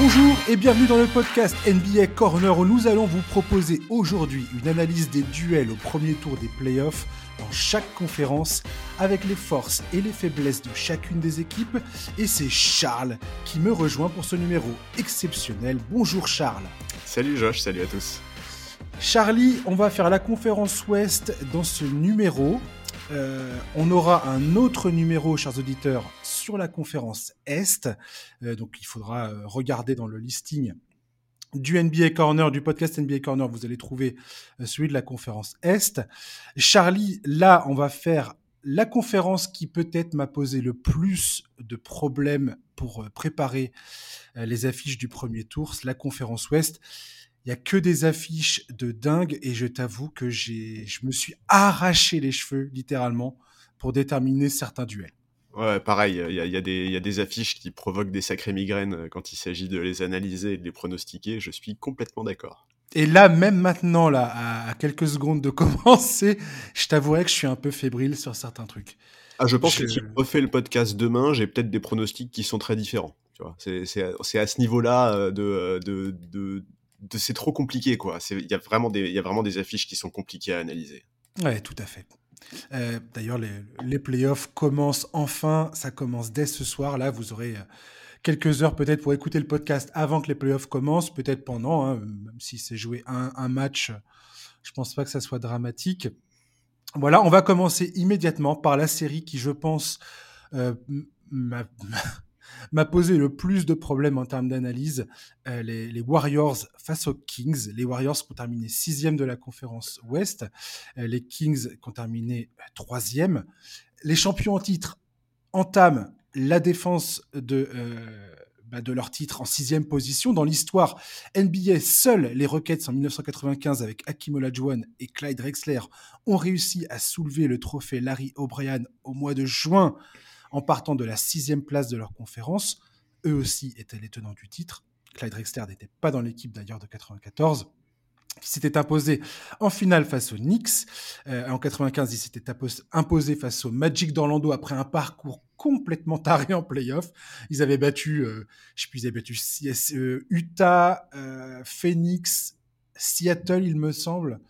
Bonjour et bienvenue dans le podcast NBA Corner où nous allons vous proposer aujourd'hui une analyse des duels au premier tour des playoffs dans chaque conférence avec les forces et les faiblesses de chacune des équipes. Et c'est Charles qui me rejoint pour ce numéro exceptionnel. Bonjour Charles. Salut Josh, salut à tous. Charlie, on va faire la conférence Ouest dans ce numéro. Euh, on aura un autre numéro, chers auditeurs, sur la conférence Est. Euh, donc il faudra euh, regarder dans le listing du NBA Corner, du podcast NBA Corner, vous allez trouver celui de la conférence Est. Charlie, là, on va faire la conférence qui peut-être m'a posé le plus de problèmes pour préparer les affiches du premier tour, la conférence Ouest. Il y a que des affiches de dingue et je t'avoue que j'ai, je me suis arraché les cheveux littéralement pour déterminer certains duels. Ouais, pareil, il y, a, y, a y a, des affiches qui provoquent des sacrées migraines euh, quand il s'agit de les analyser et de les pronostiquer. Je suis complètement d'accord. Et là, même maintenant, là, à, quelques secondes de commencer, je t'avouerai que je suis un peu fébrile sur certains trucs. Ah, je pense que si je refais le podcast demain, j'ai peut-être des pronostics qui sont très différents. Tu vois, c'est, c'est, à ce niveau-là euh, de, de, de, c'est trop compliqué, quoi. Il y, a vraiment des, affiches qui sont compliquées à analyser. Ouais, tout à fait. Euh, d'ailleurs, les, les, playoffs commencent enfin. Ça commence dès ce soir. Là, vous aurez euh, quelques heures peut-être pour écouter le podcast avant que les playoffs commencent, peut-être pendant, hein, même si c'est joué un, match. Je pense pas que ça soit dramatique. Voilà, on va commencer immédiatement par la série qui, je pense, euh, posé le plus de problèmes en termes d'analyse. Euh, les, Warriors face aux Kings. Les Warriors qui ont terminé sixième de la conférence Ouest. Euh, les Kings qui ont terminé euh, troisième. Les champions en titre entament la défense de, bah, leur titre en sixième position. Dans l'histoire NBA, seuls les Rockets en 1995 avec Hakim Olajuwon et Clyde Drexler ont réussi à soulever le trophée Larry O'Brien au mois de juin en partant de la sixième place de leur conférence. Eux aussi étaient les tenants du titre. Clyde Drexler n'était pas dans l'équipe d'ailleurs de 94 qui s'était imposé en finale face aux Knicks. Euh, en 95, il s'était imposé face au Magic d'Orlando après un parcours complètement taré en playoff. Ils avaient battu, euh, battu euh, Utah, Phoenix, Seattle, il me semble.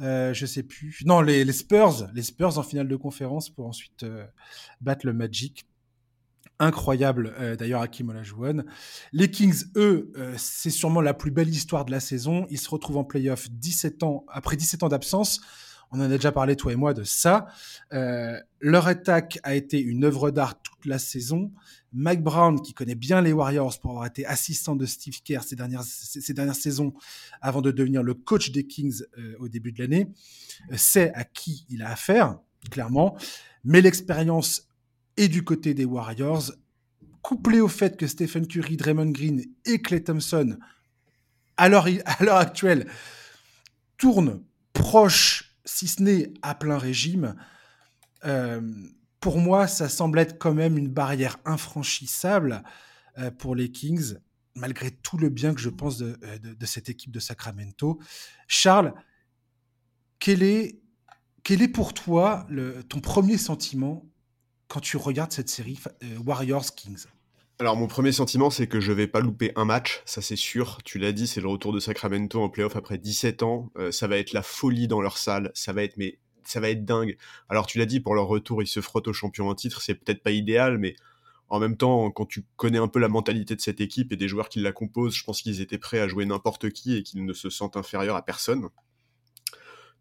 Euh, je sais plus. Non, les, Spurs, les Spurs en finale de conférence pour ensuite euh, battre le Magic. Incroyable, euh, d'ailleurs, Hakim Olajuwon. Les Kings, eux, c'est sûrement la plus belle histoire de la saison. Ils se retrouvent en playoff 17 ans, après 17 ans d'absence. On en a déjà parlé, toi et moi, de ça. leur attaque a été une œuvre d'art toute la saison. Mike Brown, qui connaît bien les Warriors pour avoir été assistant de Steve Kerr ces dernières, ces dernières saisons avant de devenir le coach des Kings euh, au début de l'année, euh, sait à qui il a affaire, clairement. Mais l'expérience est du côté des Warriors, couplée au fait que Stephen Curry, Draymond Green et Clay Thompson, à l'heure actuelle, tournent proches, si ce n'est à plein régime. Euh, pour moi, ça semble être quand même une barrière infranchissable euh, pour les Kings, malgré tout le bien que je pense de, euh, cette équipe de Sacramento. Charles, quel est, quel est pour toi ton premier sentiment quand tu regardes cette série Warriors-Kings? Alors mon premier sentiment c'est que je vais pas louper un match, ça c'est sûr. Tu l'as dit, c'est le retour de Sacramento en playoff après 17 ans. ça va être la folie dans leur salle, ça va être mais ça va être dingue. Alors tu l'as dit, pour leur retour, ils se frottent au champion en titre, c'est peut-être pas idéal, mais en même temps, quand tu connais un peu la mentalité de cette équipe et des joueurs qui la composent, je pense qu'ils étaient prêts à jouer n'importe qui et qu'ils ne se sentent inférieurs à personne.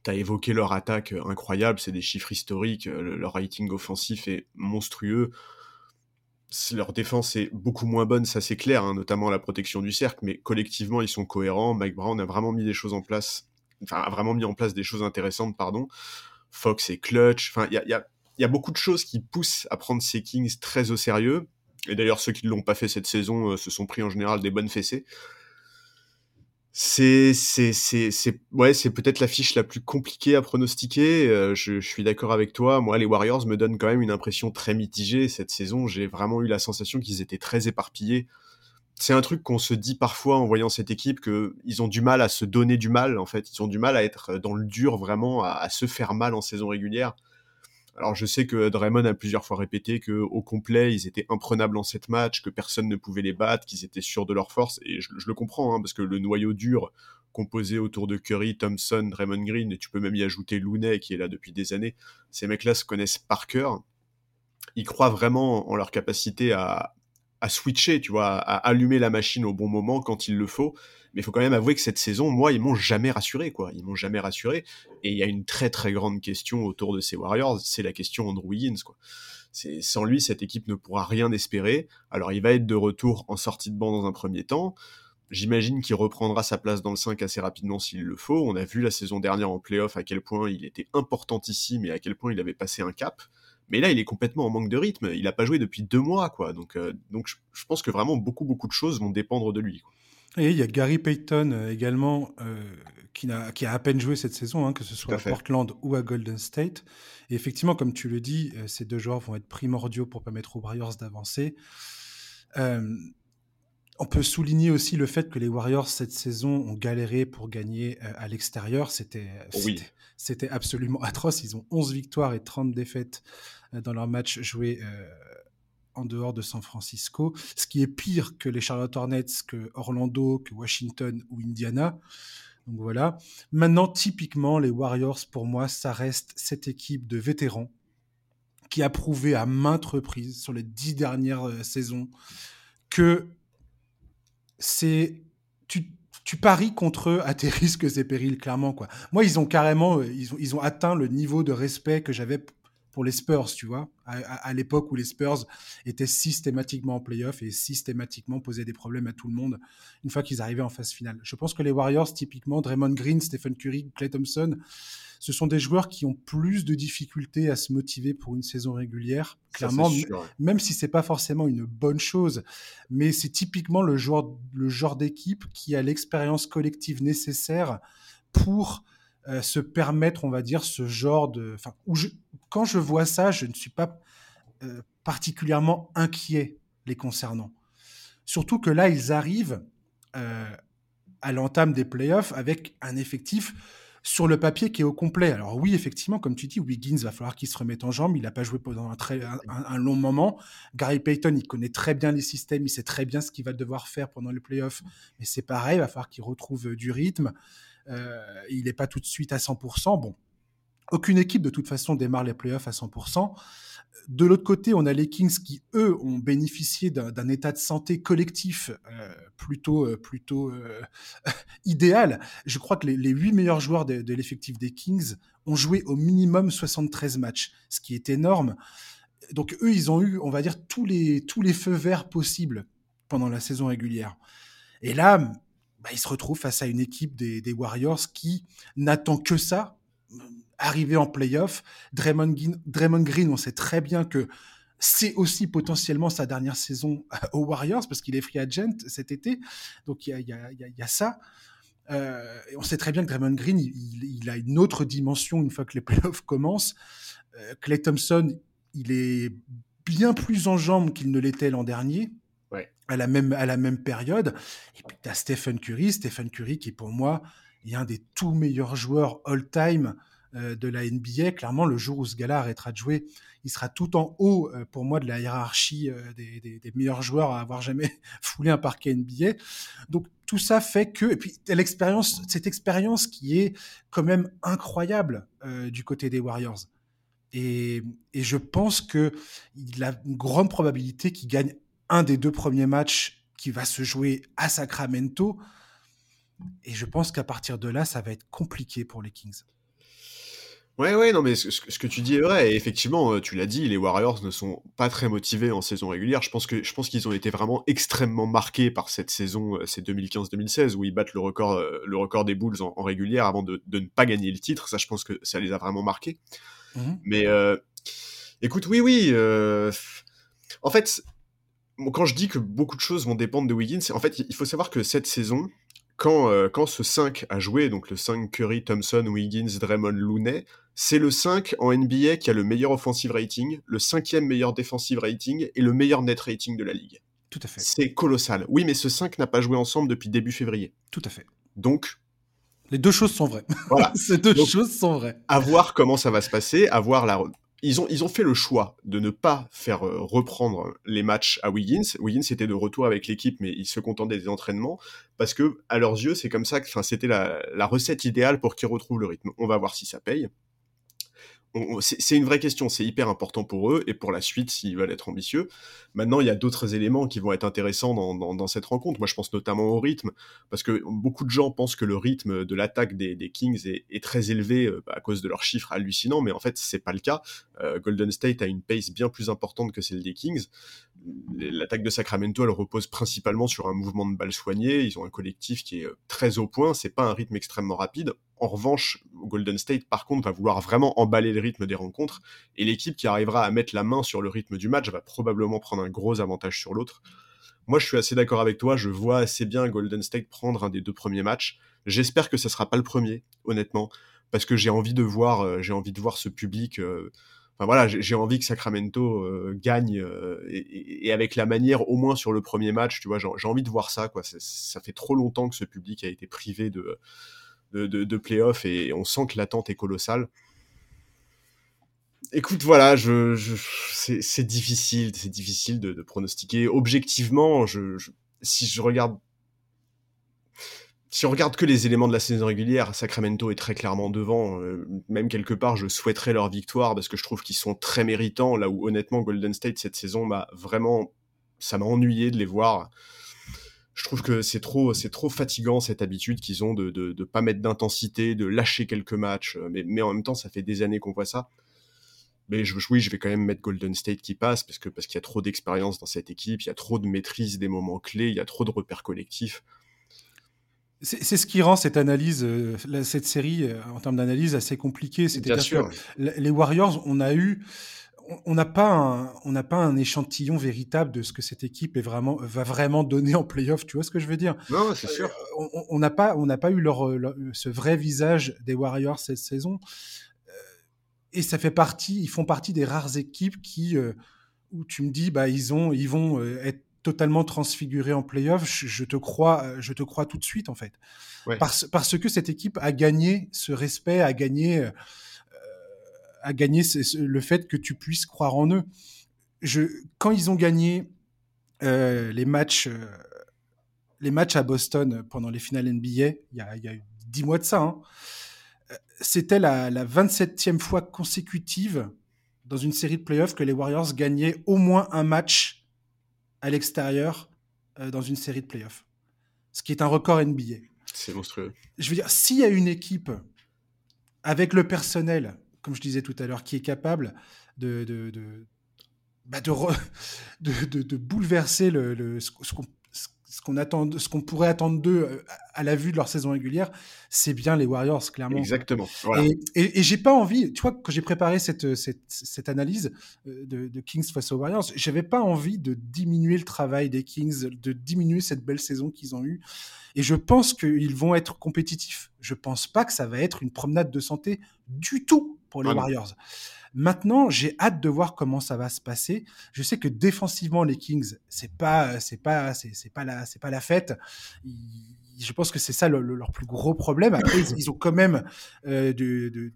Tu as évoqué leur attaque incroyable, c'est des chiffres historiques, leur rating offensif est monstrueux. Leur défense est beaucoup moins bonne, ça c'est clair, hein, notamment la protection du cercle, mais collectivement ils sont cohérents. Mike Brown a vraiment mis des choses en place, enfin vraiment mis en place des choses intéressantes, pardon. Fox et clutch. Enfin, il y a, beaucoup de choses qui poussent à prendre ces Kings très au sérieux. Et d'ailleurs, ceux qui ne l'ont pas fait cette saison euh, se sont pris en général des bonnes fessées. C'est c'est c'est ouais c'est peut-être la fiche la plus compliquée à pronostiquer. Je, je, suis d'accord avec toi. Moi, les Warriors me donnent quand même une impression très mitigée cette saison. J'ai vraiment eu la sensation qu'ils étaient très éparpillés c'est un truc qu'on se dit parfois en voyant cette équipe que ils ont du mal à se donner du mal en fait ils ont du mal à être dans le dur vraiment à, se faire mal en saison régulière Alors je sais que Draymond a plusieurs fois répété que au complet ils étaient imprenables en cette match, que personne ne pouvait les battre, qu'ils étaient sûrs de leur force et je, le comprends hein, parce que le noyau dur composé autour de Curry, Thompson, Draymond Green et tu peux même y ajouter Looney qui est là depuis des années. Ces mecs-là se connaissent par cœur. Ils croient vraiment en leur capacité à, à switcher, tu vois, à allumer la machine au bon moment quand il le faut. Mais il faut quand même avouer que cette saison, moi, ils m'ont jamais rassuré, quoi. Ils m'ont jamais rassuré. Et il y a une très très grande question autour de ces Warriors, c'est la question Andrew Wiggins, quoi. C'est sans lui, cette équipe ne pourra rien espérer. Alors, il va être de retour en sortie de banc dans un premier temps. J'imagine qu'il reprendra sa place dans le 5 assez rapidement s'il le faut. On a vu la saison dernière en playoff à quel point il était importantissime et à quel point il avait passé un cap. Mais là, il est complètement en manque de rythme. Il n'a pas joué depuis deux mois, quoi. Donc, euh, donc je, pense que vraiment beaucoup, beaucoup de choses vont dépendre de lui. Et il y a Gary Payton euh, également, euh, qui, a, qui a à peine joué cette saison, hein, que ce soit à, Portland ou à Golden State. Et effectivement, comme tu le dis, euh, ces deux joueurs vont être primordiaux pour permettre aux Warriors d'avancer. on peut souligner aussi le fait que les Warriors cette saison ont galéré pour gagner à l'extérieur. C'était oui. c'était absolument atroce. Ils ont 11 victoires et 30 défaites dans leurs matchs joués en dehors de San Francisco, ce qui est pire que les Charlotte Hornets, que Orlando, que Washington ou Indiana. Donc voilà. Maintenant, typiquement, les Warriors, pour moi, ça reste cette équipe de vétérans qui a prouvé à maintes reprises sur les dix dernières euh, saisons que c'est tu, tu paries contre eux à tes risques et périls, clairement. Quoi. Moi, ils ont carrément euh, ils ont, ils ont atteint le niveau de respect que j'avais pour les Spurs, tu vois, à, l'époque où les Spurs étaient systématiquement en playoff et systématiquement posaient des problèmes à tout le monde une fois qu'ils arrivaient en phase finale. Je pense que les Warriors, typiquement, Draymond Green, Stephen Curry, Clay Thompson, ce sont des joueurs qui ont plus de difficultés à se motiver pour une saison régulière. Clairement, même si c'est pas forcément une bonne chose, mais c'est typiquement le genre, le genre d'équipe qui a l'expérience collective nécessaire pour euh, se permettre, on va dire, ce genre de. Enfin, quand je vois ça, je ne suis pas euh, particulièrement inquiet les concernant. Surtout que là, ils arrivent euh, à l'entame des playoffs avec un effectif sur le papier qui est au complet. Alors oui, effectivement, comme tu dis, Wiggins va falloir qu'il se remette en jambe. Il n'a pas joué pendant un, très, long moment. Gary Payton, il connaît très bien les systèmes, il sait très bien ce qu'il va devoir faire pendant les playoffs. Mais c'est pareil, il va falloir qu'il retrouve du rythme. Euh, il n'est pas tout de suite à 100%. Bon, aucune équipe de toute façon démarre les playoffs à 100%. De l'autre côté, on a les Kings qui, eux, ont bénéficié d'un état de santé collectif euh, plutôt, euh, plutôt idéal. Je crois que les huit meilleurs joueurs de, l'effectif des Kings ont joué au minimum 73 matchs, ce qui est énorme. Donc eux, ils ont eu, on va dire, tous les, tous les feux verts possibles pendant la saison régulière. Et là, bah, il se retrouve face à une équipe des, Warriors qui n'attend que ça, arriver en playoff. Draymond, Draymond Green, on sait très bien que c'est aussi potentiellement sa dernière saison aux Warriors parce qu'il est free agent cet été. Donc il y a, ça. Euh, on sait très bien que Draymond Green, il, a une autre dimension une fois que les playoffs commencent. Euh, Clay Thompson, il est bien plus en jambes qu'il ne l'était l'an dernier à la même, à la même période. Et puis, tu as Stephen Curry. Stephen Curry, qui pour moi est un des tout meilleurs joueurs all-time euh, de la NBA. Clairement, le jour où ce gars-là arrêtera de jouer, il sera tout en haut, euh, pour moi, de la hiérarchie euh, des, meilleurs joueurs à avoir jamais foulé un parquet NBA. Donc, tout ça fait que, et puis l'expérience, cette expérience qui est quand même incroyable du côté des Warriors. Et, et je pense que il a une grande probabilité qu'il gagne un des deux premiers matchs qui va se jouer à Sacramento. Et je pense qu'à partir de là, ça va être compliqué pour les Kings. Ouais, ouais, non, mais ce, que tu dis est vrai. Et effectivement, euh, tu l'as dit, les Warriors ne sont pas très motivés en saison régulière. Je pense que je pense qu'ils ont été vraiment extrêmement marqués par cette saison, euh, c'est 2015-2016, où ils battent le record, euh, le record des Bulls en, régulière avant de, ne pas gagner le titre. Ça, je pense que ça les a vraiment marqués. Mmh mais écoute, oui, oui. en fait, quand je dis que beaucoup de choses vont dépendre de Wiggins, en fait, il faut savoir que cette saison, quand, euh, quand ce 5 a joué, donc le 5 Curry, Thompson, Wiggins, Draymond, Looney, c'est le 5 en NBA qui a le meilleur offensive rating, le cinquième meilleur defensive rating et le meilleur net rating de la ligue. Tout à fait. C'est colossal. Oui, mais ce 5 n'a pas joué ensemble depuis début février. Tout à fait. Donc. Les deux choses sont vraies. Voilà. Ces deux choses sont vraies. À voir comment ça va se passer, à voir la, ils ont, ils ont fait le choix de ne pas faire reprendre les matchs à Wiggins. Wiggins était de retour avec l'équipe, mais il se contentait des entraînements parce que, à leurs yeux, c'est comme ça que, c'était la, la recette idéale pour qu'ils retrouvent le rythme. On va voir si ça paye c'est une vraie question, c'est hyper important pour eux et pour la suite s'ils veulent être ambitieux. Maintenant, il y a d'autres éléments qui vont être intéressants dans, cette rencontre. Moi, je pense notamment au rythme, parce que beaucoup de gens pensent que le rythme de l'attaque des, Kings est, très élevé euh, à cause de leurs chiffres hallucinants, mais en fait, c'est pas le cas. Euh, Golden State a une pace bien plus importante que celle des Kings. L'attaque de Sacramento, repose principalement sur un mouvement de balle soigné. Ils ont un collectif qui est euh, très au point. C'est pas un rythme extrêmement rapide. En revanche, Golden State, par contre, va vouloir vraiment emballer le rythme des rencontres, et l'équipe qui arrivera à mettre la main sur le rythme du match va probablement prendre un gros avantage sur l'autre. Moi, je suis assez d'accord avec toi, je vois assez bien Golden State prendre un des deux premiers matchs. J'espère que ce sera pas le premier, honnêtement, parce que j'ai envie de voir, euh, ce public. Euh, enfin voilà, j'ai envie que Sacramento euh, gagne et, avec la manière, au moins sur le premier match, tu vois, j'ai envie de voir ça. Ça fait trop longtemps que ce public a été privé de de, de, playoff et on sent que l'attente est colossale. Écoute, voilà, je, c'est difficile, c'est difficile de, pronostiquer. Objectivement, je, si je regarde, si on regarde que les éléments de la saison régulière, Sacramento est très clairement devant. Euh, même quelque part, je souhaiterais leur victoire parce que je trouve qu'ils sont très méritants. Là où honnêtement, Golden State cette saison m'a vraiment, ça m'a ennuyé de les voir je trouve que c'est trop, c'est trop fatigant cette habitude qu'ils ont de, de, pas mettre d'intensité, de lâcher quelques matchs. Euh, mais, mais en même temps, ça fait des années qu'on voit ça. Mais je, oui, je vais quand même mettre Golden State qui passe parce que parce qu'il y a trop d'expérience dans cette équipe, il y a trop de maîtrise des moments clés, il y a trop de repères collectifs. C'est ce qui rend cette analyse, euh, cette série euh, en termes d'analyse assez compliquée. C'est-à-dire que les Warriors, on a eu on n'a pas un, on n'a pas un échantillon véritable de ce que cette équipe est vraiment va vraiment donner en playoff. Tu vois ce que je veux dire? Non, c'est sûr. Euh, on n'a pas, on n'a pas eu leur, ce vrai visage des Warriors cette saison. Euh, et ça fait partie, ils font partie des rares équipes qui, euh, où tu me dis, bah ils ont, ils vont être totalement transfigurés en playoff. Je, je te crois, je te crois tout de suite en fait, parce, parce que cette équipe a gagné ce respect, a gagné à gagner le fait que tu puisses croire en eux. Je, quand ils ont gagné euh, les matchs, euh, les matchs à Boston pendant les finales NBA, il y a, il 10 mois de ça, hein, euh, c'était la, 27e fois consécutive dans une série de playoffs que les Warriors gagnaient au moins un match à l'extérieur dans une série de playoffs. Ce qui est un record NBA. C'est monstrueux. Je veux dire, s'il y a une équipe avec le personnel comme je disais tout à l'heure, qui est capable de, de, de, bah, de, bouleverser le, ce, qu'on attend, ce qu'on pourrait attendre d'eux euh, à la vue de leur saison régulière, c'est bien les Warriors, clairement. Exactement. Et, et, j'ai pas envie, tu vois, quand j'ai préparé cette, cette, cette analyse euh, de, Kings face aux Warriors, j'avais pas envie de diminuer le travail des Kings, de diminuer cette belle saison qu'ils ont eue. Et je pense qu'ils vont être compétitifs. Je pense pas que ça va être une promenade de santé du tout pour les Warriors. Maintenant, j'ai hâte de voir comment ça va se passer. Je sais que défensivement, les Kings, c'est pas, c'est pas, c'est pas la, c'est pas la fête. je pense que c'est ça leur plus gros problème. Après, ils, ont quand même euh, de,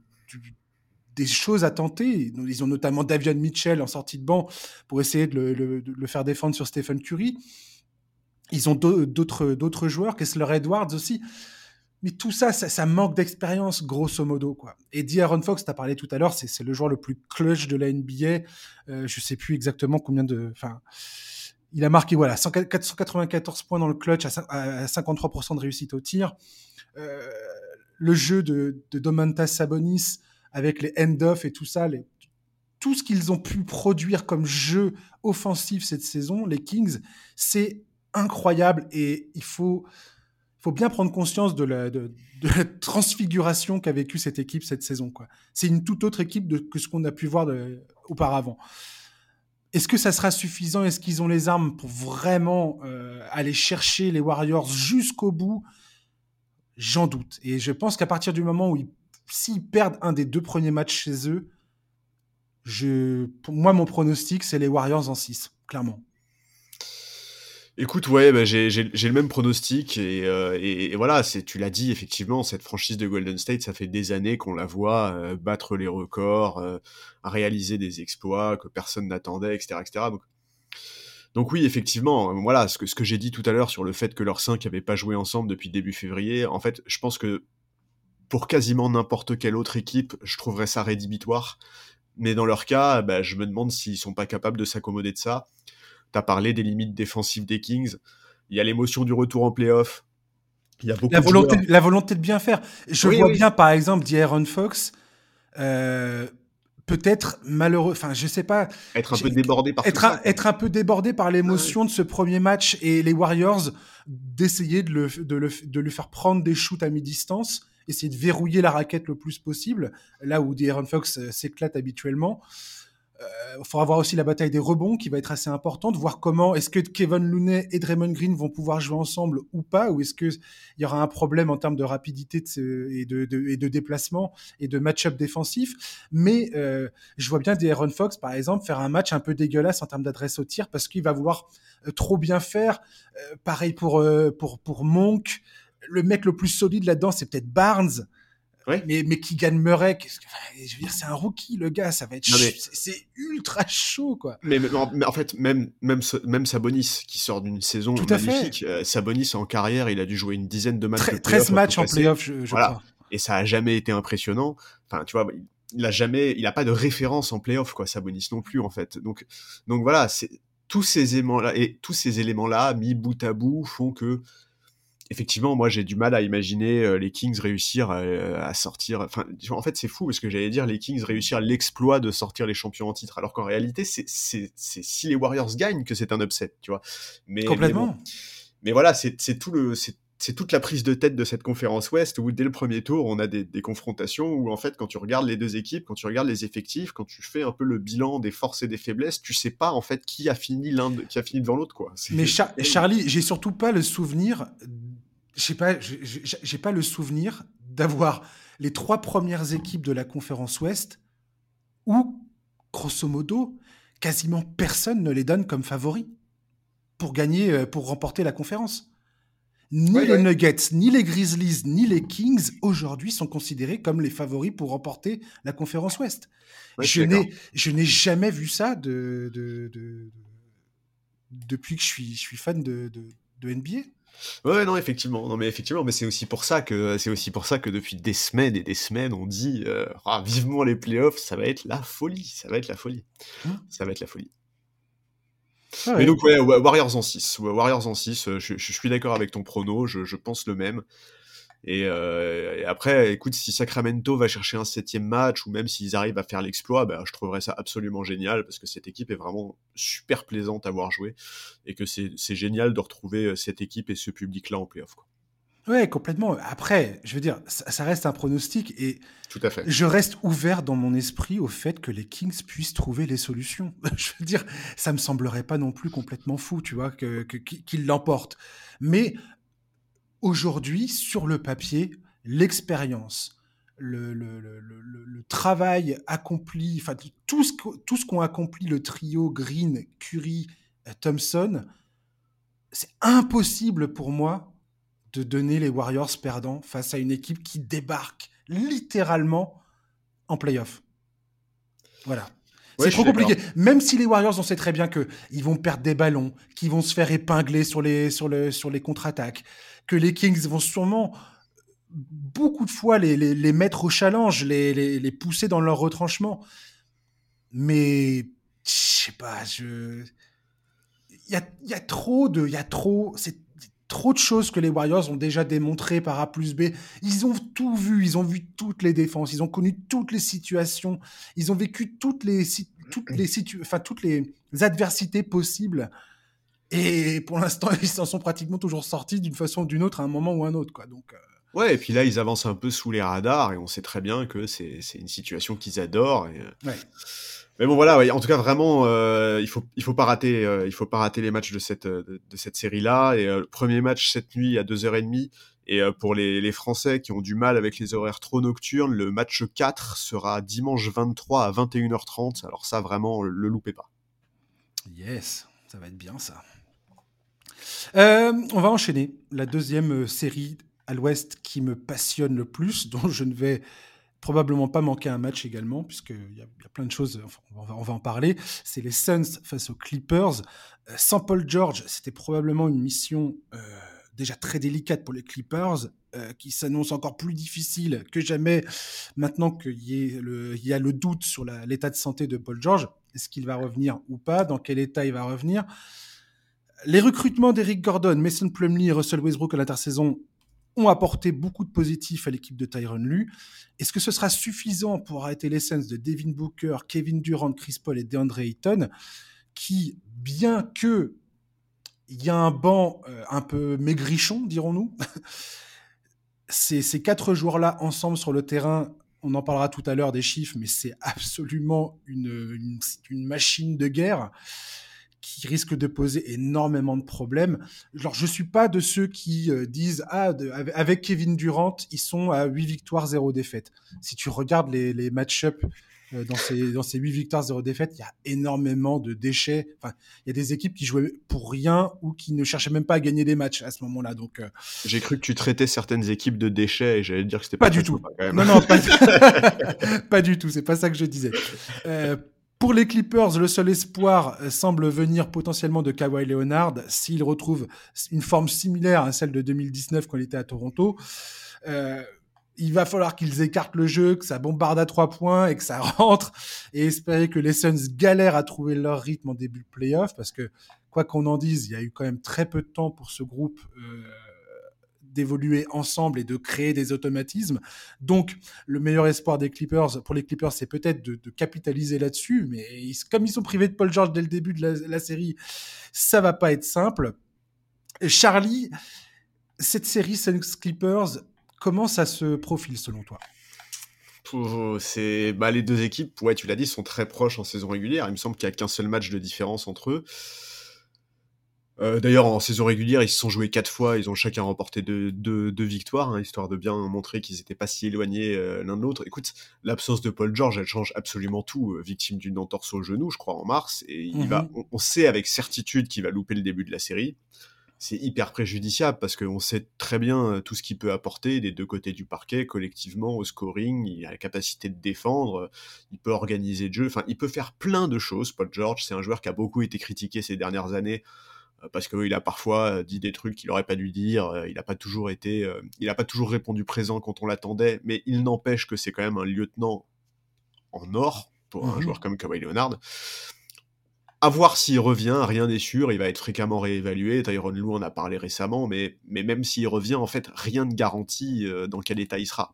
des choses à tenter. Ils ont notamment Davion Mitchell en sortie de banc pour essayer de le, de le faire défendre sur Stephen Curry. Ils ont d'autres d'autres joueurs, Kessler Edwards aussi. Mais tout ça, ça, manque d'expérience, grosso modo. Quoi. Et Aaron Fox, tu as parlé tout à l'heure, c'est le joueur le plus clutch de la NBA. Euh, je sais plus exactement combien de. Enfin, il a marqué voilà 494 points dans le clutch à, 53% de réussite au tir. Euh, le jeu de, de Domantas Sabonis avec les end-off et tout ça, tout ce qu'ils ont pu produire comme jeu offensif cette saison, les Kings, c'est incroyable et il faut, faut bien prendre conscience de la, transfiguration qu'a vécu cette équipe cette saison. C'est une toute autre équipe que ce qu'on a pu voir auparavant. Est-ce que ça sera suffisant? Est-ce qu'ils ont les armes pour vraiment euh, aller chercher les Warriors jusqu'au bout? J'en doute. Et je pense qu'à partir du moment où s'ils perdent un des deux premiers matchs chez eux, pour moi, mon pronostic, c'est les Warriors en 6, clairement. Écoute, ouais, bah, j'ai le même pronostic et, euh, voilà, tu l'as dit effectivement, cette franchise de Golden State, ça fait des années qu'on la voit euh, battre les records, euh, réaliser des exploits que personne n'attendait, etc.. Donc, oui, effectivement, voilà, ce que ce que j'ai dit tout à l'heure sur le fait que leurs cinq n'avaient pas joué ensemble depuis début février, en fait, je pense que pour quasiment n'importe quelle autre équipe, je trouverais ça rédhibitoire. Mais dans leur cas, bah, je me demande s'ils sont pas capables de s'accommoder de ça. T'as parlé des limites défensives des Kings. Il y a l'émotion du retour en playoff. Il y a beaucoup la, volonté, de la volonté de bien faire. Je vois bien, par exemple, d'Aaron Fox. Euh, peut-être malheureux, enfin je sais pas. Être un peu débordé par être, un, être un peu débordé par l'émotion de ce premier match et les Warriors d'essayer de, le, de, le, de lui faire prendre des shoots à mi-distance, essayer de verrouiller la raquette le plus possible, là où De'Aaron Fox euh, s'éclate habituellement. Il euh, faudra voir aussi la bataille des rebonds qui va être assez importante, voir comment est-ce que Kevin Looney et Draymond Green vont pouvoir jouer ensemble ou pas, ou est-ce qu'il y aura un problème en termes de rapidité et, de, et, de, déplacement et de match-up défensif. Mais euh, je vois bien Aaron Fox, par exemple, faire un match un peu dégueulasse en termes d'adresse au tir parce qu'il va vouloir euh, trop bien faire. pareil pour, pour, pour Monk. Le mec le plus solide là-dedans, c'est peut-être Barnes. Mais, mais Keegan Murray, je veux dire, c'est un rookie, le gars, ça va être c'est ultra chaud, quoi. Mais, mais, en fait, même, même, même Sabonis, qui sort d'une saison Tout magnifique, euh, Sabonis en carrière, il a dû jouer une dizaine de matchs. 13 matchs en playoff, je, je crois. Et ça a jamais été impressionnant. Enfin, tu vois, il a jamais, il a pas de référence en playoff, quoi, Sabonis non plus, en fait. Donc, donc voilà, c'est tous ces éléments-là, et tous ces éléments-là, mis bout à bout, font que effectivement, moi j'ai du mal à imaginer euh, les Kings réussir à, sortir. Enfin, en fait, c'est fou parce que j'allais dire les Kings réussir l'exploit de sortir les champions en titre, alors qu'en réalité, c'est si les Warriors gagnent que c'est un upset, tu vois. Mais, Complètement. Mais, voilà, c'est tout le c'est toute la prise de tête de cette conférence Ouest où dès le premier tour, on a des, des, confrontations où en fait, quand tu regardes les deux équipes, quand tu regardes les effectifs, quand tu fais un peu le bilan des forces et des faiblesses, tu sais pas en fait qui a fini l'un, qui a fini devant l'autre, quoi. Mais Charlie, j'ai surtout pas le souvenir je sais pas, j'ai pas le souvenir d'avoir les trois premières équipes de la conférence Ouest où, grosso modo, quasiment personne ne les donne comme favoris pour gagner, euh, pour remporter la conférence. Ni les Nuggets, ni les Grizzlies, ni les Kings aujourd'hui sont considérés comme les favoris pour remporter la conférence Ouest. je n'ai jamais vu ça de, depuis que je suis, je suis fan de, de NBA. Ouais, non, effectivement, non, mais effectivement, mais c'est aussi pour ça que c'est aussi pour ça que depuis des semaines et des semaines, on dit euh, ah, vivement les playoffs, ça va être la folie, ça va être la folie, hein? Ça va être la folie. Ah mais donc ouais, Warriors en 6, Warriors en 6, euh, je, je suis d'accord avec ton prono, je, je pense le même. Euh, et, après, écoute, si Sacramento va chercher un septième match, ou même s'ils arrivent à faire l'exploit, bah, je trouverais ça absolument génial, parce que cette équipe est vraiment super plaisante à voir jouer, et que c'est génial de retrouver euh, cette équipe et ce public-là en playoff. Quoi. Ouais, complètement. Après, je veux dire, ça, reste un pronostic et Tout à fait. je reste ouvert dans mon esprit au fait que les Kings puissent trouver les solutions. je veux dire, ça me semblerait pas non plus complètement fou, tu vois, qu'ils que, l'emportent. Mais aujourd'hui, sur le papier, l'expérience, le, travail accompli, enfin tout ce, tout ce qu'ont accompli le trio Green, Curry, euh, Thompson, c'est impossible pour moi de donner les Warriors perdants face à une équipe qui débarque littéralement en playoff. Voilà. c'est trop compliqué. Même si les Warriors, on sait très bien que ils vont perdre des ballons, qu'ils vont se faire épingler sur les, sur le, sur les contre-attaques, que les Kings vont sûrement beaucoup de fois les, les, mettre au challenge, les, les, pousser dans leur retranchement. Mais je sais pas, je il y a, y a, trop de il y a trop c'est trop de choses que les Warriors ont déjà démontré par A plus B. Ils ont tout vu, ils ont vu toutes les défenses, ils ont connu toutes les situations, ils ont vécu toutes les toutes les enfin toutes les adversités possibles. Et pour l'instant, ils s'en sont pratiquement toujours sortis d'une façon ou d'une autre à un moment ou un autre. Quoi. Donc, euh, Ouais, et puis là, ils avancent un peu sous les radars et on sait très bien que c'est une situation qu'ils adorent. Et... Euh, mais bon, voilà, en tout cas, vraiment, euh, il faut il faut pas rater il faut pas rater les matchs de cette de, cette série-là. Et le premier match cette nuit à 2h30. Et pour les, les, Français qui ont du mal avec les horaires trop nocturnes, le match 4 sera dimanche 23 à 21h30. Alors ça, vraiment, le loupez pas. Yes, ça va être bien ça. on va enchaîner la deuxième série à l'Ouest qui me passionne le plus, dont je ne vais probablement pas manquer un match également, puisqu'il y, a plein de choses, on, va, en parler. C'est les Suns face aux Clippers. sans Paul George, c'était probablement une mission déjà très délicate pour les Clippers, euh, qui s'annonce encore plus difficile que jamais maintenant qu'il y, y, a le doute sur l'état de santé de Paul George. Est-ce qu'il va revenir ou pas? Dans quel état il va revenir? Les recrutements d'Eric Gordon, Mason Plumlee et Russell Westbrook à l'intersaison ont apporté beaucoup de positifs à l'équipe de Tyron Lue. Est-ce que ce sera suffisant pour arrêter l'essence de Devin Booker, Kevin Durant, Chris Paul et DeAndre Ayton, qui, bien que il y a un banc euh, un peu maigrichon, dirons-nous. ces, quatre joueurs-là ensemble sur le terrain, on en parlera tout à l'heure des chiffres, mais c'est absolument une, machine de guerre qui risque de poser énormément de problèmes. Alors, je suis pas de ceux qui euh, disent ah avec Kevin Durant, ils sont à 8 victoires, 0 défaites. Si tu regardes les, les match-up euh, dans ces dans ces huit victoires zéro défaites, il y a énormément de déchets. Enfin, il y a des équipes qui jouaient pour rien ou qui ne cherchaient même pas à gagner des matchs à ce moment-là. Donc, euh, j'ai cru que tu traitais certaines équipes de déchets et j'allais dire que c'était pas, pas du tout. non, non, pas, pas du tout. C'est pas ça que je disais. Euh, pour les Clippers, le seul espoir semble venir potentiellement de Kawhi Leonard s'il retrouve une forme similaire à celle de 2019 quand il était à Toronto. Euh, il va falloir qu'ils écartent le jeu, que ça bombarde à trois points et que ça rentre et espérer que les Suns galèrent à trouver leur rythme en début de playoff parce que quoi qu'on en dise, il y a eu quand même très peu de temps pour ce groupe euh, d'évoluer ensemble et de créer des automatismes. Donc, le meilleur espoir des Clippers, pour les Clippers, c'est peut-être de, capitaliser là-dessus, mais comme ils sont privés de Paul George dès le début de la, série, ça va pas être simple. Charlie, cette série Suns Clippers, Comment ça se profile selon toi? C'est bah, les deux équipes, ouais, tu l'as dit, sont très proches en saison régulière. Il me semble qu'il n'y a qu'un seul match de différence entre eux. Euh, d'ailleurs, en saison régulière, ils se sont joués quatre fois, ils ont chacun remporté deux, victoires, hein, histoire de bien montrer qu'ils n'étaient pas si éloignés euh, l'un de l'autre. Écoute, l'absence de Paul George, elle change absolument tout. Euh, victime d'une entorse au genou, je crois, en mars, et il va, mhm. on, sait avec certitude qu'il va louper le début de la série c'est hyper préjudiciable parce qu'on sait très bien tout ce qu'il peut apporter des deux côtés du parquet, collectivement, au scoring, il a la capacité de défendre, il peut organiser le jeu, enfin, il peut faire plein de choses, Paul George, c'est un joueur qui a beaucoup été critiqué ces dernières années, parce qu'il a parfois euh, dit des trucs qu'il n'aurait pas dû dire, il n'a pas toujours été, il n'a pas toujours répondu présent quand on l'attendait, mais il n'empêche que c'est quand même un lieutenant en or pour un mmh joueur comme Kawhi Leonard. À voir s'il revient, rien n'est sûr, il va être fréquemment réévalué. Tyron Lou en a parlé récemment, mais, mais même s'il revient, en fait, rien ne garantit euh, dans quel état il sera.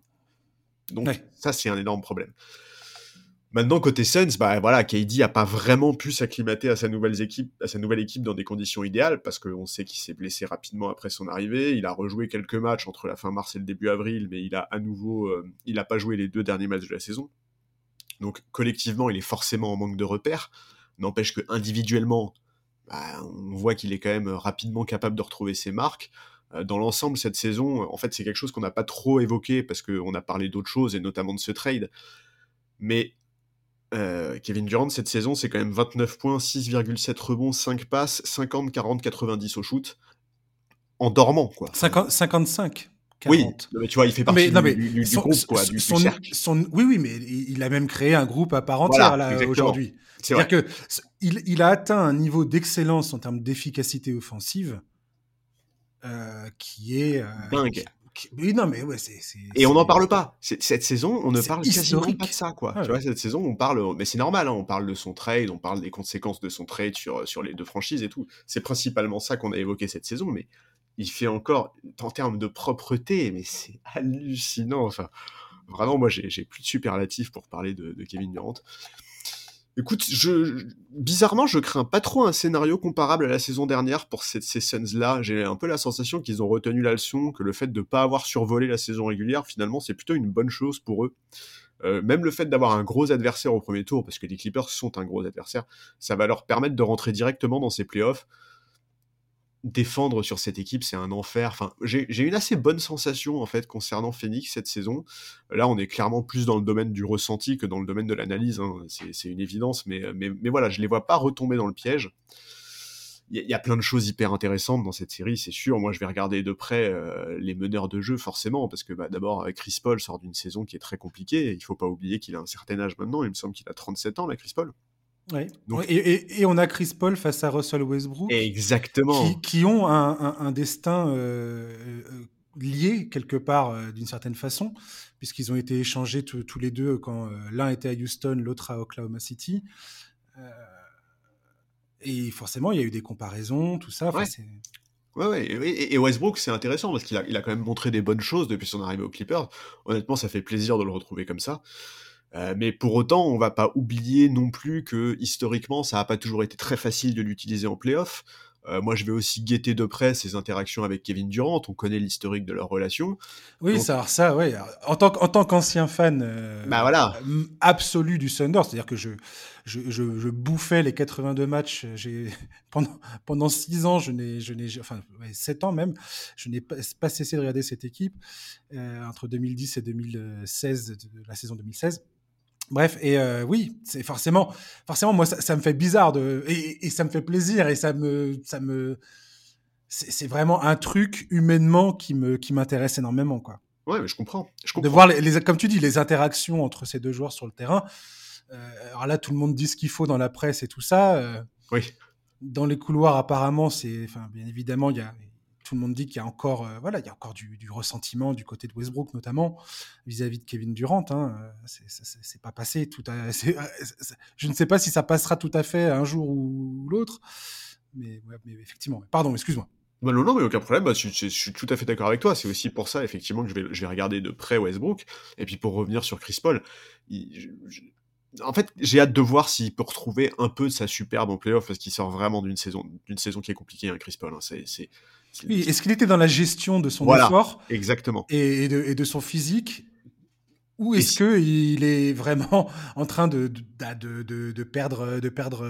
Donc, ça, c'est un énorme problème. Maintenant, côté Suns, bah voilà, KD a pas vraiment pu s'acclimater à sa nouvelle équipe, à sa nouvelle équipe dans des conditions idéales, parce qu'on sait qu'il s'est blessé rapidement après son arrivée. Il a rejoué quelques matchs entre la fin mars et le début avril, mais il a à nouveau, euh, il n'a pas joué les deux derniers matchs de la saison. Donc collectivement, il est forcément en manque de repères. N'empêche que individuellement, bah, on voit qu'il est quand même rapidement capable de retrouver ses marques. Euh, dans l'ensemble, cette saison, en fait, c'est quelque chose qu'on n'a pas trop évoqué parce qu'on a parlé d'autres choses et notamment de ce trade. Mais euh, Kevin Durant, cette saison, c'est quand même 29 points, 6,7 rebonds, 5 passes, 50, 40, 90 au shoot. En dormant, quoi. 50, 40. Oui, mais tu vois, il fait partie du, groupe, quoi, du, oui, oui, mais il a même créé un groupe à part entière aujourd'hui. C'est-à-dire que il, a atteint un niveau d'excellence en termes d'efficacité offensive euh, qui est euh, dingue. Oui, non, mais ouais, c'est. Et on n'en parle pas. Cette saison, on ne parle quasiment pas de ça, quoi. tu vois, cette saison, on parle, mais c'est normal, hein, on parle de son trade, on parle des conséquences de son trade sur, sur les deux franchises et tout. C'est principalement ça qu'on a évoqué cette saison, mais il fait encore, en termes de propreté, mais c'est hallucinant. Enfin, vraiment, moi, j'ai plus de superlatifs pour parler de, de Kevin Durant. Écoute, je, bizarrement, je crains pas trop un scénario comparable à la saison dernière pour ces, ces Suns-là. J'ai un peu la sensation qu'ils ont retenu la leçon, que le fait de pas avoir survolé la saison régulière, finalement, c'est plutôt une bonne chose pour eux. Euh, même le fait d'avoir un gros adversaire au premier tour, parce que les Clippers sont un gros adversaire, ça va leur permettre de rentrer directement dans ces playoffs défendre sur cette équipe, c'est un enfer. J'ai une assez bonne sensation en fait concernant Phoenix cette saison. Là, on est clairement plus dans le domaine du ressenti que dans le domaine de l'analyse. Hein. C'est une évidence, mais, voilà, je les vois pas retomber dans le piège. il y, a plein de choses hyper intéressantes dans cette série, c'est sûr. Moi, je vais regarder de près les meneurs de jeu, forcément, parce que bah, d'abord, Chris Paul sort d'une saison qui est très compliquée. il faut pas oublier qu'il a un certain âge maintenant. Il me semble qu'il a 37 ans, là, Chris Paul. Ouais. Et, on a Chris Paul face à Russell Westbrook. Exactement. Qui, ont un, destin lié quelque part d'une certaine façon, puisqu'ils ont été échangés tous les deux quand l'un était à Houston, l'autre à Oklahoma City. Et forcément, il y a eu des comparaisons, tout ça. Ouais. Ouais, Et, Westbrook, c'est intéressant parce qu'il a, il a quand même montré des bonnes choses depuis son arrivée aux Clippers. Honnêtement, ça fait plaisir de le retrouver comme ça. Euh, mais pour autant, on va pas oublier non plus que historiquement, ça n'a pas toujours été très facile de l'utiliser en playoff. Euh, moi, je vais aussi guetter de près ses interactions avec Kevin Durant. On connaît l'historique de leur relation. Oui, ça, ça, ouais. En tant, en tant qu'ancien fan euh, bah voilà. absolu du Thunder, c'est-à-dire que je, je, je, bouffais les 82 matchs. J'ai pendant pendant six ans, je n'ai, je n'ai, enfin, sept ans même, je n'ai pas, cessé de regarder cette équipe euh, entre 2010 et 2016, la saison 2016. Bref, et euh, oui, c'est forcément, forcément, moi, ça, me fait bizarre de, et, ça me fait plaisir et ça me, ça me, c'est vraiment un truc humainement qui me, qui m'intéresse énormément, quoi. Ouais, mais je comprends. Je comprends. De voir les, comme tu dis, les interactions entre ces deux joueurs sur le terrain. Euh, alors là, tout le monde dit ce qu'il faut dans la presse et tout ça. Euh, oui. Dans les couloirs, apparemment, c'est, enfin, bien évidemment, il y a, tout le monde dit qu'il y a encore, euh, voilà, il y a encore du, ressentiment du côté de Westbrook notamment vis-à-vis de Kevin Durant. Hein. Euh, c'est pas passé tout à, je ne sais pas si ça passera tout à fait un jour ou l'autre, mais, effectivement. Pardon, excuse-moi. Bah non, non, mais aucun problème. Bah, je, suis tout à fait d'accord avec toi. C'est aussi pour ça, effectivement, que je vais, regarder de près Westbrook. Et puis pour revenir sur Chris Paul, en fait, j'ai hâte de voir s'il peut retrouver un peu de sa superbe en playoff parce qu'il sort vraiment d'une saison, saison qui est compliquée, hein, Chris Paul. Hein. C'est, est-ce qu'il était dans la gestion de son effort Exactement. Et, de, son physique ou est-ce qu'il est vraiment en train de, de, perdre, de perdre,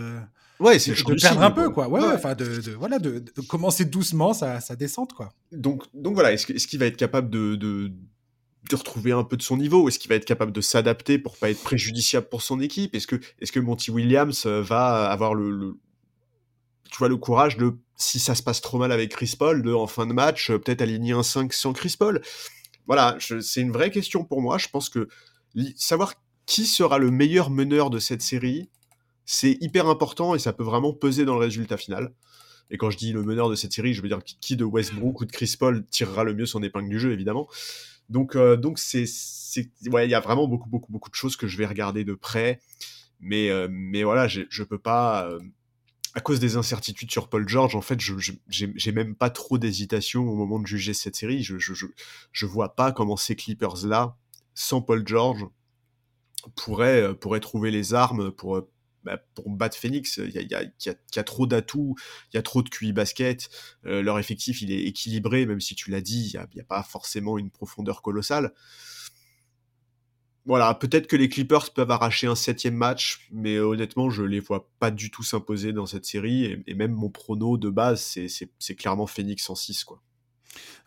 ouais, c'est de, perdre un peu, quoi. Ouais, enfin, de, voilà, de, commencer doucement sa, descente, quoi. Donc, donc voilà, est-ce qu'il va être capable de, de, retrouver un peu de son niveau? Est-ce qu'il va être capable de s'adapter pour pas être préjudiciable pour son équipe? Est-ce que, est-ce que Monty Williams va avoir le, tu vois, le courage de, si ça se passe trop mal avec Chris Paul, de, en fin de match, euh, peut-être aligner un 5 sans Chris Paul. Voilà, c'est une vraie question pour moi. Je pense que savoir qui sera le meilleur meneur de cette série, c'est hyper important et ça peut vraiment peser dans le résultat final. Et quand je dis le meneur de cette série, je veux dire qui de Westbrook ou de Chris Paul tirera le mieux son épingle du jeu, évidemment. Donc, euh, donc c'est, ouais, il y a vraiment beaucoup, beaucoup, beaucoup de choses que je vais regarder de près. Mais, euh, mais voilà, je peux pas, à cause des incertitudes sur Paul George, en fait, je j'ai même pas trop d'hésitation au moment de juger cette série. Je, je, je, vois pas comment ces Clippers-là, sans Paul George, pourraient, euh, trouver les armes pour, euh, bah, battre Phoenix. Il y a, trop d'atouts, il y a trop de QI basket. Euh, leur effectif, il est équilibré, même si tu l'as dit, il n'y a, pas forcément une profondeur colossale voilà, peut-être que les Clippers peuvent arracher un septième match, mais honnêtement, je les vois pas du tout s'imposer dans cette série. Et, même mon prono de base, c'est clairement Phoenix en 6. Quoi.